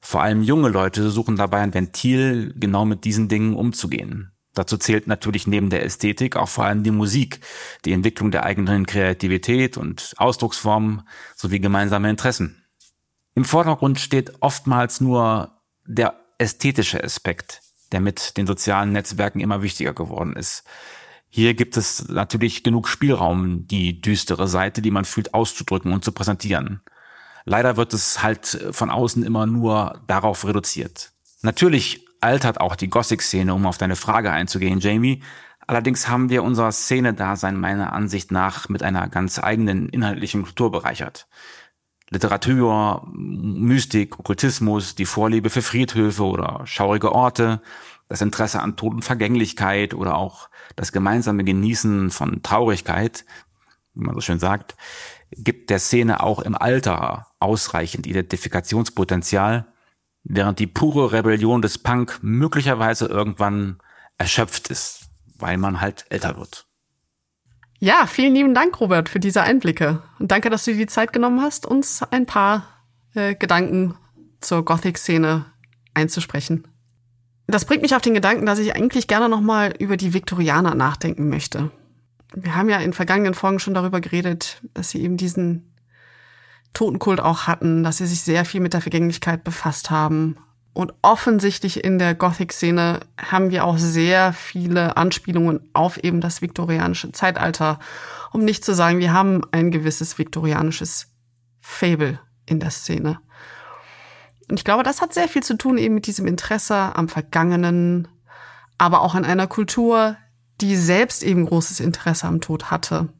Speaker 4: Vor allem junge Leute suchen dabei ein Ventil, genau mit diesen Dingen umzugehen. Dazu zählt natürlich neben der Ästhetik auch vor allem die Musik, die Entwicklung der eigenen Kreativität und Ausdrucksformen sowie gemeinsame Interessen. Im Vordergrund steht oftmals nur der ästhetische Aspekt, der mit den sozialen Netzwerken immer wichtiger geworden ist. Hier gibt es natürlich genug Spielraum, die düstere Seite, die man fühlt, auszudrücken und zu präsentieren. Leider wird es halt von außen immer nur darauf reduziert. Natürlich altert auch die Gothic-Szene, um auf deine Frage einzugehen, Jamie. Allerdings haben wir unser Szene-Dasein meiner Ansicht nach mit einer ganz eigenen inhaltlichen Kultur bereichert. Literatur, Mystik, Okkultismus, die Vorliebe für Friedhöfe oder schaurige Orte, das Interesse an Tod und Vergänglichkeit oder auch das gemeinsame Genießen von Traurigkeit, wie man so schön sagt, gibt der Szene auch im Alter ausreichend Identifikationspotenzial, während die pure Rebellion des Punk möglicherweise irgendwann erschöpft ist, weil man halt älter wird.
Speaker 3: Ja, vielen lieben Dank, Robert, für diese Einblicke. Und danke, dass du dir die Zeit genommen hast, uns ein paar äh, Gedanken zur Gothic-Szene einzusprechen. Das bringt mich auf den Gedanken, dass ich eigentlich gerne nochmal über die Viktorianer nachdenken möchte. Wir haben ja in vergangenen Folgen schon darüber geredet, dass sie eben diesen Totenkult auch hatten, dass sie sich sehr viel mit der Vergänglichkeit befasst haben. Und offensichtlich in der Gothic-Szene haben wir auch sehr viele Anspielungen auf eben das viktorianische Zeitalter. Um nicht zu sagen, wir haben ein gewisses viktorianisches Fable in der Szene. Und ich glaube, das hat sehr viel zu tun eben mit diesem Interesse am Vergangenen, aber auch an einer Kultur, die selbst eben großes Interesse am Tod hatte.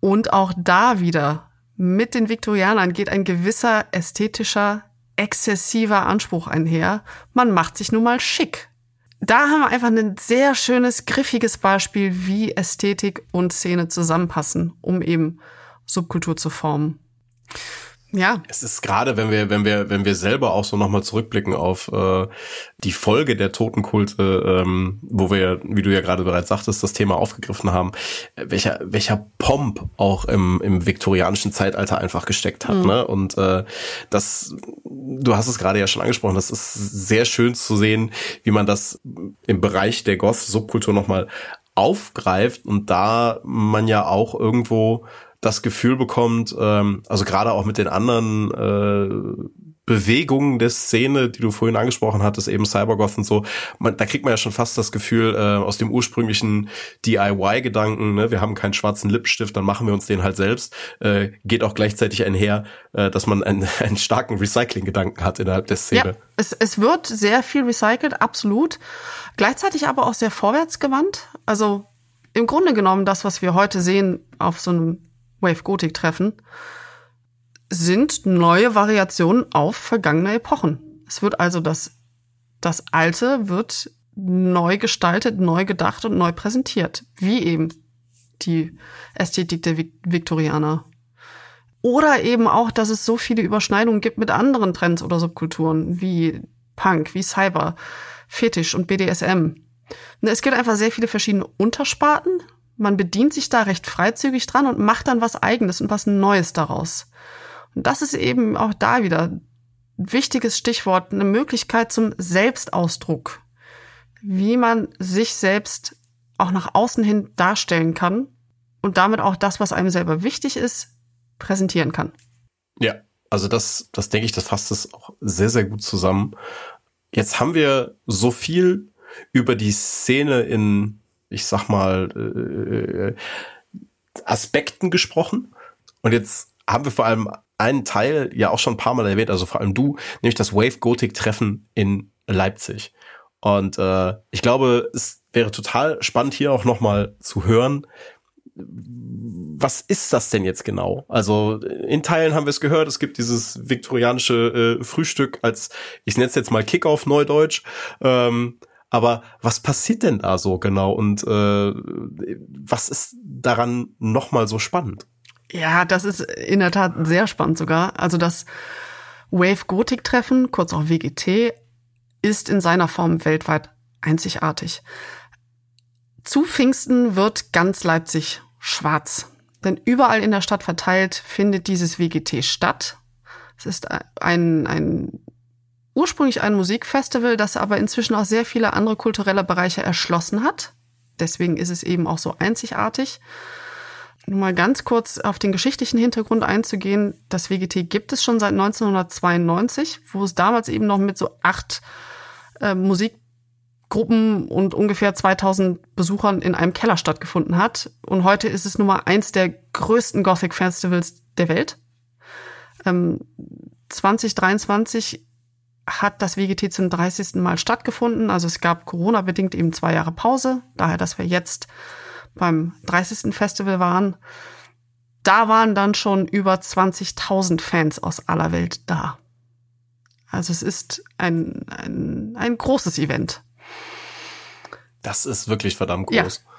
Speaker 3: Und auch da wieder mit den Viktorianern geht ein gewisser ästhetischer, exzessiver Anspruch einher. Man macht sich nun mal schick. Da haben wir einfach ein sehr schönes, griffiges Beispiel, wie Ästhetik und Szene zusammenpassen, um eben Subkultur zu formen. Ja.
Speaker 2: Es ist gerade, wenn wir, wenn wir, wenn wir selber auch so nochmal zurückblicken auf äh, die Folge der Totenkulte, ähm, wo wir, wie du ja gerade bereits sagtest, das Thema aufgegriffen haben, welcher, welcher Pomp auch im, im viktorianischen Zeitalter einfach gesteckt hat. Mhm. Ne? Und äh, das, du hast es gerade ja schon angesprochen, das ist sehr schön zu sehen, wie man das im Bereich der Goth-Subkultur nochmal aufgreift und da man ja auch irgendwo das Gefühl bekommt, ähm, also gerade auch mit den anderen äh, Bewegungen der Szene, die du vorhin angesprochen hattest, eben Cybergoth und so, man, da kriegt man ja schon fast das Gefühl äh, aus dem ursprünglichen DIY-Gedanken, ne, wir haben keinen schwarzen Lippenstift, dann machen wir uns den halt selbst, äh, geht auch gleichzeitig einher, äh, dass man einen, [LAUGHS] einen starken Recycling-Gedanken hat innerhalb der Szene.
Speaker 3: Ja, es, es wird sehr viel recycelt, absolut. Gleichzeitig aber auch sehr vorwärtsgewandt. Also im Grunde genommen das, was wir heute sehen auf so einem Wave-Gothic-Treffen, sind neue Variationen auf vergangene Epochen. Es wird also das, das Alte wird neu gestaltet, neu gedacht und neu präsentiert. Wie eben die Ästhetik der Viktorianer. Oder eben auch, dass es so viele Überschneidungen gibt mit anderen Trends oder Subkulturen, wie Punk, wie Cyber, Fetisch und BDSM. Es gibt einfach sehr viele verschiedene Untersparten. Man bedient sich da recht freizügig dran und macht dann was Eigenes und was Neues daraus. Und das ist eben auch da wieder ein wichtiges Stichwort, eine Möglichkeit zum Selbstausdruck. Wie man sich selbst auch nach außen hin darstellen kann und damit auch das, was einem selber wichtig ist, präsentieren kann.
Speaker 2: Ja, also das, das denke ich, das fasst es auch sehr, sehr gut zusammen. Jetzt haben wir so viel über die Szene in, ich sag mal, äh, Aspekten gesprochen. Und jetzt haben wir vor allem einen Teil ja auch schon ein paar Mal erwähnt, also vor allem du, nämlich das Wave Gothic Treffen in Leipzig. Und äh, ich glaube, es wäre total spannend hier auch noch mal zu hören, was ist das denn jetzt genau? Also in Teilen haben wir es gehört, es gibt dieses viktorianische äh, Frühstück als, ich nenne es jetzt mal Kickoff Neudeutsch. Ähm, aber was passiert denn da so genau und äh, was ist daran noch mal so spannend?
Speaker 3: Ja, das ist in der Tat sehr spannend sogar. Also das Wave Gothic Treffen, kurz auch WGT, ist in seiner Form weltweit einzigartig. Zu Pfingsten wird ganz Leipzig schwarz. Denn überall in der Stadt verteilt findet dieses WGT statt. Es ist ein, ein ursprünglich ein Musikfestival, das aber inzwischen auch sehr viele andere kulturelle Bereiche erschlossen hat. Deswegen ist es eben auch so einzigartig nur mal ganz kurz auf den geschichtlichen Hintergrund einzugehen. Das WGT gibt es schon seit 1992, wo es damals eben noch mit so acht äh, Musikgruppen und ungefähr 2000 Besuchern in einem Keller stattgefunden hat. Und heute ist es Nummer eins der größten Gothic Festivals der Welt. Ähm, 2023 hat das WGT zum 30. Mal stattgefunden. Also es gab Corona-bedingt eben zwei Jahre Pause. Daher, dass wir jetzt beim 30. Festival waren, da waren dann schon über 20.000 Fans aus aller Welt da. Also es ist ein, ein, ein großes Event.
Speaker 2: Das ist wirklich verdammt groß. Ja.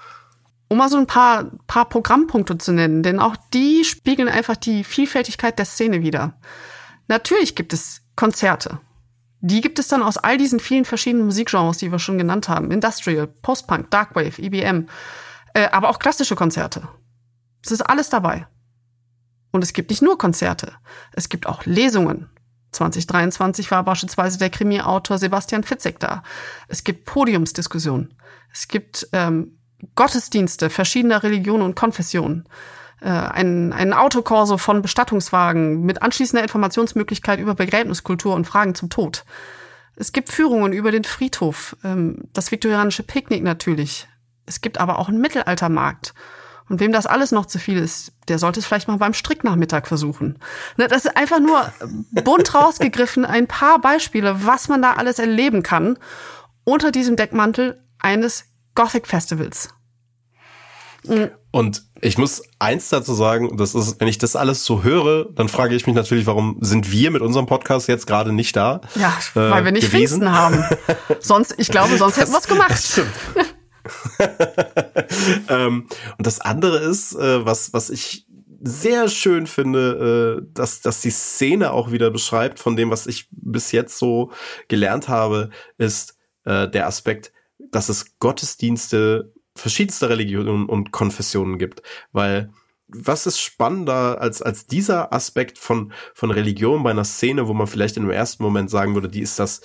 Speaker 3: Um mal so ein paar, paar Programmpunkte zu nennen, denn auch die spiegeln einfach die Vielfältigkeit der Szene wider. Natürlich gibt es Konzerte. Die gibt es dann aus all diesen vielen verschiedenen Musikgenres, die wir schon genannt haben. Industrial, Postpunk, Darkwave, EBM. Äh, aber auch klassische Konzerte. Es ist alles dabei. Und es gibt nicht nur Konzerte, es gibt auch Lesungen. 2023 war beispielsweise der Krimi-Autor Sebastian Fitzek da. Es gibt Podiumsdiskussionen. Es gibt ähm, Gottesdienste verschiedener Religionen und Konfessionen. Äh, ein, ein Autokorso von Bestattungswagen mit anschließender Informationsmöglichkeit über Begräbniskultur und Fragen zum Tod. Es gibt Führungen über den Friedhof, ähm, das viktorianische Picknick natürlich, es gibt aber auch einen Mittelaltermarkt. Und wem das alles noch zu viel ist, der sollte es vielleicht mal beim Stricknachmittag versuchen. Ne, das ist einfach nur bunt rausgegriffen, ein paar Beispiele, was man da alles erleben kann unter diesem Deckmantel eines Gothic Festivals.
Speaker 2: Und ich muss eins dazu sagen, das ist, wenn ich das alles so höre, dann frage ich mich natürlich, warum sind wir mit unserem Podcast jetzt gerade nicht da?
Speaker 3: Ja, weil äh, wir nicht gewesen? Pfingsten haben. [LAUGHS] Sonst, ich glaube, sonst hätten wir es gemacht. Das stimmt. [LAUGHS]
Speaker 2: ähm, und das andere ist, äh, was, was ich sehr schön finde, äh, dass, dass die Szene auch wieder beschreibt von dem, was ich bis jetzt so gelernt habe, ist äh, der Aspekt, dass es Gottesdienste verschiedenster Religionen und Konfessionen gibt, weil was ist spannender als, als dieser Aspekt von, von Religion bei einer Szene, wo man vielleicht in dem ersten Moment sagen würde, die ist das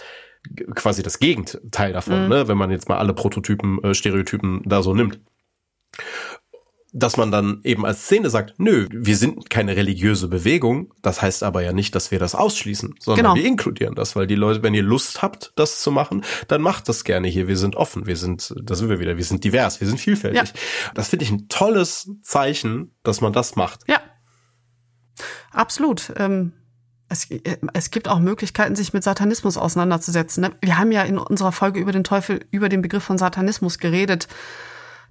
Speaker 2: quasi das Gegenteil davon, mhm. ne? wenn man jetzt mal alle Prototypen, äh, Stereotypen da so nimmt. Dass man dann eben als Szene sagt, nö, wir sind keine religiöse Bewegung, das heißt aber ja nicht, dass wir das ausschließen, sondern
Speaker 3: Genau.
Speaker 2: wir inkludieren das, weil die Leute, wenn ihr Lust habt, das zu machen, dann macht das gerne hier. Wir sind offen, wir sind, da sind wir wieder, wir sind divers, wir sind vielfältig. Das finde ich ein tolles Zeichen, dass man das macht.
Speaker 3: Ja. Absolut. Ähm, es, äh, es gibt auch Möglichkeiten, sich mit Satanismus auseinanderzusetzen. ne? Wir haben ja in unserer Folge über den Teufel, über den Begriff von Satanismus geredet,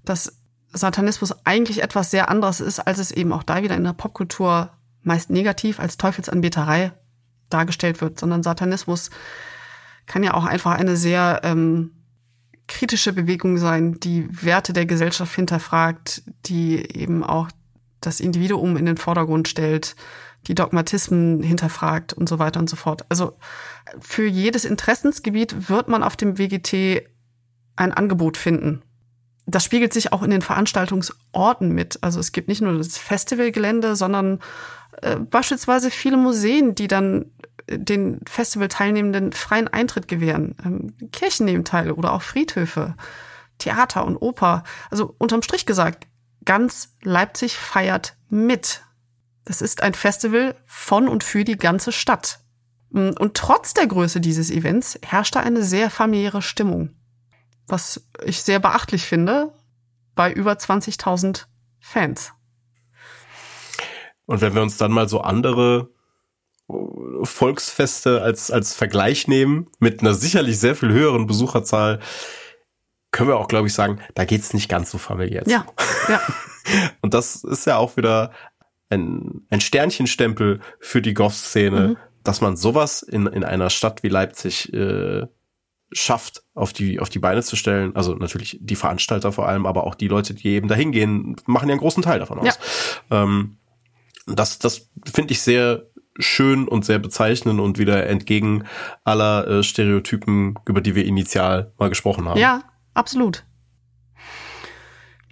Speaker 3: dass Satanismus eigentlich etwas sehr anderes ist, als es eben auch da wieder in der Popkultur meist negativ als Teufelsanbeterei dargestellt wird, sondern Satanismus kann ja auch einfach eine sehr ähm, kritische Bewegung sein, die Werte der Gesellschaft hinterfragt, die eben auch das Individuum in den Vordergrund stellt, die Dogmatismen hinterfragt und so weiter und so fort. Also für jedes Interessensgebiet wird man auf dem WGT ein Angebot finden. Das spiegelt sich auch in den Veranstaltungsorten mit. Also es gibt nicht nur das Festivalgelände, sondern äh, beispielsweise viele Museen, die dann äh, den Festivalteilnehmenden freien Eintritt gewähren. Ähm, Kirchen nehmen teil oder auch Friedhöfe, Theater und Oper. Also unterm Strich gesagt, ganz Leipzig feiert mit. Das ist ein Festival von und für die ganze Stadt. Und trotz der Größe dieses Events herrscht da eine sehr familiäre Stimmung. Was ich sehr beachtlich finde bei über 20.000 Fans.
Speaker 2: Und wenn wir uns dann mal so andere äh, Volksfeste als, als Vergleich nehmen, mit einer sicherlich sehr viel höheren Besucherzahl, können wir auch, glaube ich, sagen, da geht's nicht ganz so familiär. zu.
Speaker 3: Ja, ja, [LAUGHS]
Speaker 2: Und das ist ja auch wieder ein, ein Sternchenstempel für die Goth-Szene,
Speaker 3: Mhm.
Speaker 2: dass man sowas in, in einer Stadt wie Leipzig äh, schafft, auf die, auf die Beine zu stellen. Also natürlich die Veranstalter vor allem, aber auch die Leute, die eben dahin gehen, machen ja einen großen Teil davon aus. Ähm, das das finde ich sehr schön und sehr bezeichnend und wieder entgegen aller äh, Stereotypen, über die wir initial mal gesprochen haben.
Speaker 3: ja, absolut.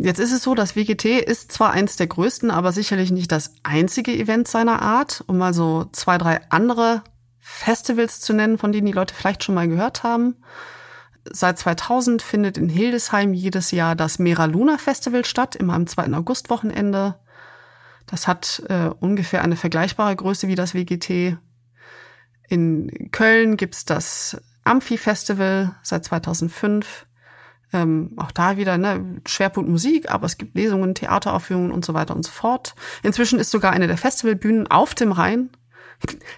Speaker 3: Jetzt ist es so, das WGT ist zwar eins der größten, aber sicherlich nicht das einzige Event seiner Art, um mal so zwei, drei andere Festivals zu nennen, von denen die Leute vielleicht schon mal gehört haben. Seit 2000 findet in Hildesheim jedes Jahr das Mera Luna Festival statt, immer am 2. August-Wochenende. Das hat äh, ungefähr eine vergleichbare Größe wie das WGT. In Köln gibt's das Amphi-Festival seit 2005. Ähm, auch da wieder ne, Schwerpunkt Musik, aber es gibt Lesungen, Theateraufführungen und so weiter und so fort. Inzwischen ist sogar eine der Festivalbühnen auf dem Rhein,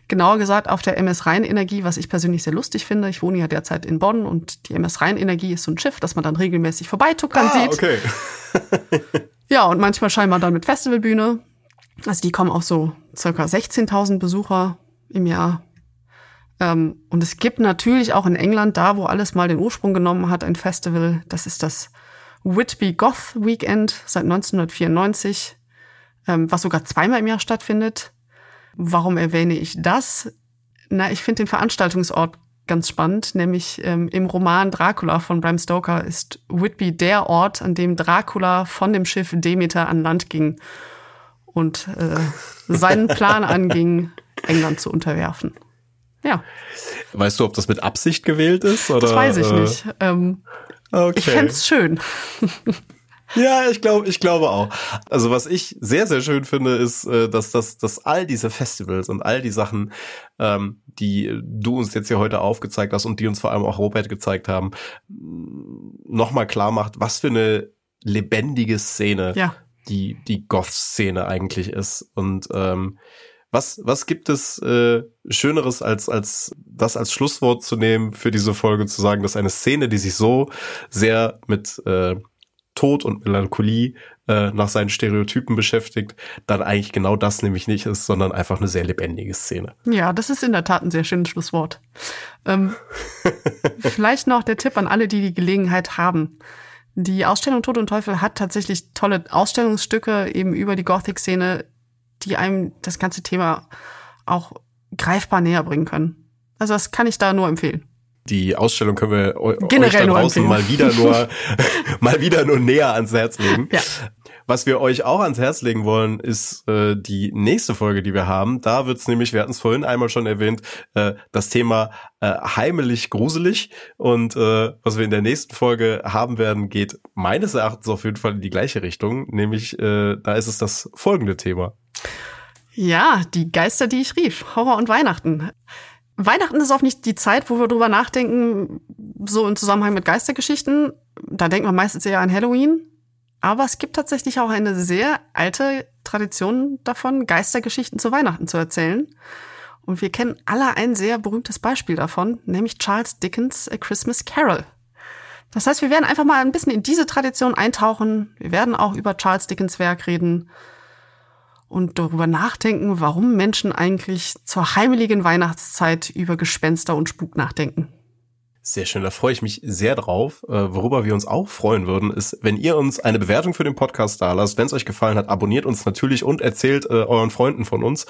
Speaker 3: genauer gesagt auf der MS Rhein Energie, was ich persönlich sehr lustig finde. Ich wohne ja derzeit in Bonn und die MS Rhein Energie ist so ein Schiff, das man dann regelmäßig vorbeituckern
Speaker 2: ah,
Speaker 3: sieht.
Speaker 2: okay. [LAUGHS]
Speaker 3: Ja, und manchmal scheinbar dann mit Festivalbühne. Also die kommen auf so circa 16.000 Besucher im Jahr. Ähm, und es gibt natürlich auch in England, da wo alles mal den Ursprung genommen hat, ein Festival. Das ist das Whitby Goth Weekend seit 1994, ähm, was sogar zweimal im Jahr stattfindet. Warum erwähne ich das? Na, ich finde den Veranstaltungsort ganz spannend, nämlich ähm, im Roman Dracula von Bram Stoker ist Whitby der Ort, an dem Dracula von dem Schiff Demeter an Land ging und äh, seinen Plan [LAUGHS] anging, England zu unterwerfen. Ja,
Speaker 2: Weißt du, ob das mit Absicht gewählt ist? Oder,
Speaker 3: das weiß ich
Speaker 2: äh,
Speaker 3: nicht. Ähm,
Speaker 2: Okay.
Speaker 3: Ich fänd's schön.
Speaker 2: Ja, ich glaube, ich glaube auch. Also was ich sehr, sehr schön finde, ist, äh, dass, dass, dass all diese Festivals und all die Sachen, ähm, die du uns jetzt hier heute aufgezeigt hast und die uns vor allem auch Robert gezeigt haben, nochmal klar macht, was für eine lebendige Szene
Speaker 3: Ja.
Speaker 2: die, die Goth-Szene eigentlich ist. Und ähm, was, was gibt es äh, Schöneres, als, als das als Schlusswort zu nehmen für diese Folge, zu sagen, dass eine Szene, die sich so sehr mit äh, Tod und Melancholie äh, nach seinen Stereotypen beschäftigt, dann eigentlich genau das nämlich nicht ist, sondern einfach eine sehr lebendige Szene.
Speaker 3: Ja, das ist in der Tat ein sehr schönes Schlusswort. Ähm, [LAUGHS] vielleicht noch der Tipp an alle, die die Gelegenheit haben. Die Ausstellung Tod und Teufel hat tatsächlich tolle Ausstellungsstücke eben über die Gothic-Szene, die einem das ganze Thema auch greifbar näher bringen können. Also das kann ich da nur empfehlen.
Speaker 2: Die Ausstellung können wir
Speaker 3: Generell
Speaker 2: euch da draußen mal wieder nur [LAUGHS] mal wieder nur näher ans Herz legen.
Speaker 3: Ja.
Speaker 2: Was wir euch auch ans Herz legen wollen, ist äh, die nächste Folge, die wir haben. Da wird's nämlich, wir hatten es vorhin einmal schon erwähnt, äh, das Thema äh, heimelig gruselig. Und äh, was wir in der nächsten Folge haben werden, geht meines Erachtens auf jeden Fall in die gleiche Richtung. Nämlich, äh, da ist es das folgende Thema.
Speaker 3: Ja, die Geister, die ich rief. Horror und Weihnachten. Weihnachten ist auch nicht die Zeit, wo wir drüber nachdenken, so im Zusammenhang mit Geistergeschichten. Da denkt man meistens eher an Halloween. Aber es gibt tatsächlich auch eine sehr alte Tradition davon, Geistergeschichten zu Weihnachten zu erzählen. Und wir kennen alle ein sehr berühmtes Beispiel davon, nämlich Charles Dickens A Christmas Carol. Das heißt, wir werden einfach mal ein bisschen in diese Tradition eintauchen. Wir werden auch über Charles Dickens Werk reden und darüber nachdenken, warum Menschen eigentlich zur heimeligen Weihnachtszeit über Gespenster und Spuk nachdenken.
Speaker 2: Sehr schön, da freue ich mich sehr drauf. Äh, worüber wir uns auch freuen würden, ist, wenn ihr uns eine Bewertung für den Podcast da lasst. Wenn es euch gefallen hat, abonniert uns natürlich und erzählt äh, euren Freunden von uns.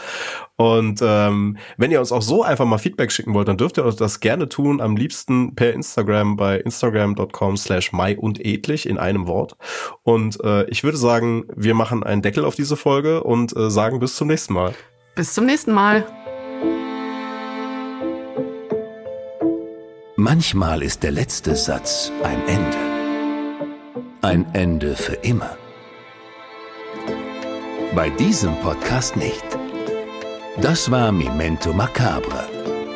Speaker 2: Und ähm, wenn ihr uns auch so einfach mal Feedback schicken wollt, dann dürft ihr das gerne tun. Am liebsten per Instagram bei instagram.com slash mai und edlich in einem Wort. Und äh, ich würde sagen, wir machen einen Deckel auf diese Folge und äh, sagen bis zum nächsten Mal.
Speaker 3: Bis zum nächsten Mal.
Speaker 1: Manchmal ist der letzte Satz ein Ende. Ein Ende für immer. Bei diesem Podcast nicht. Das war Memento Macabre,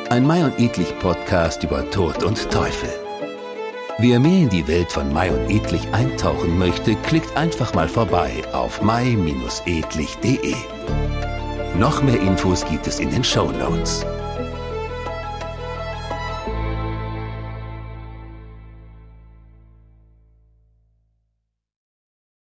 Speaker 1: ein Mai und Edlich Podcast über Tod und Teufel. Wer mehr in die Welt von Mai und Edlich eintauchen möchte, klickt einfach mal vorbei auf mai-edlich.de. Noch mehr Infos gibt es in den Show Notes.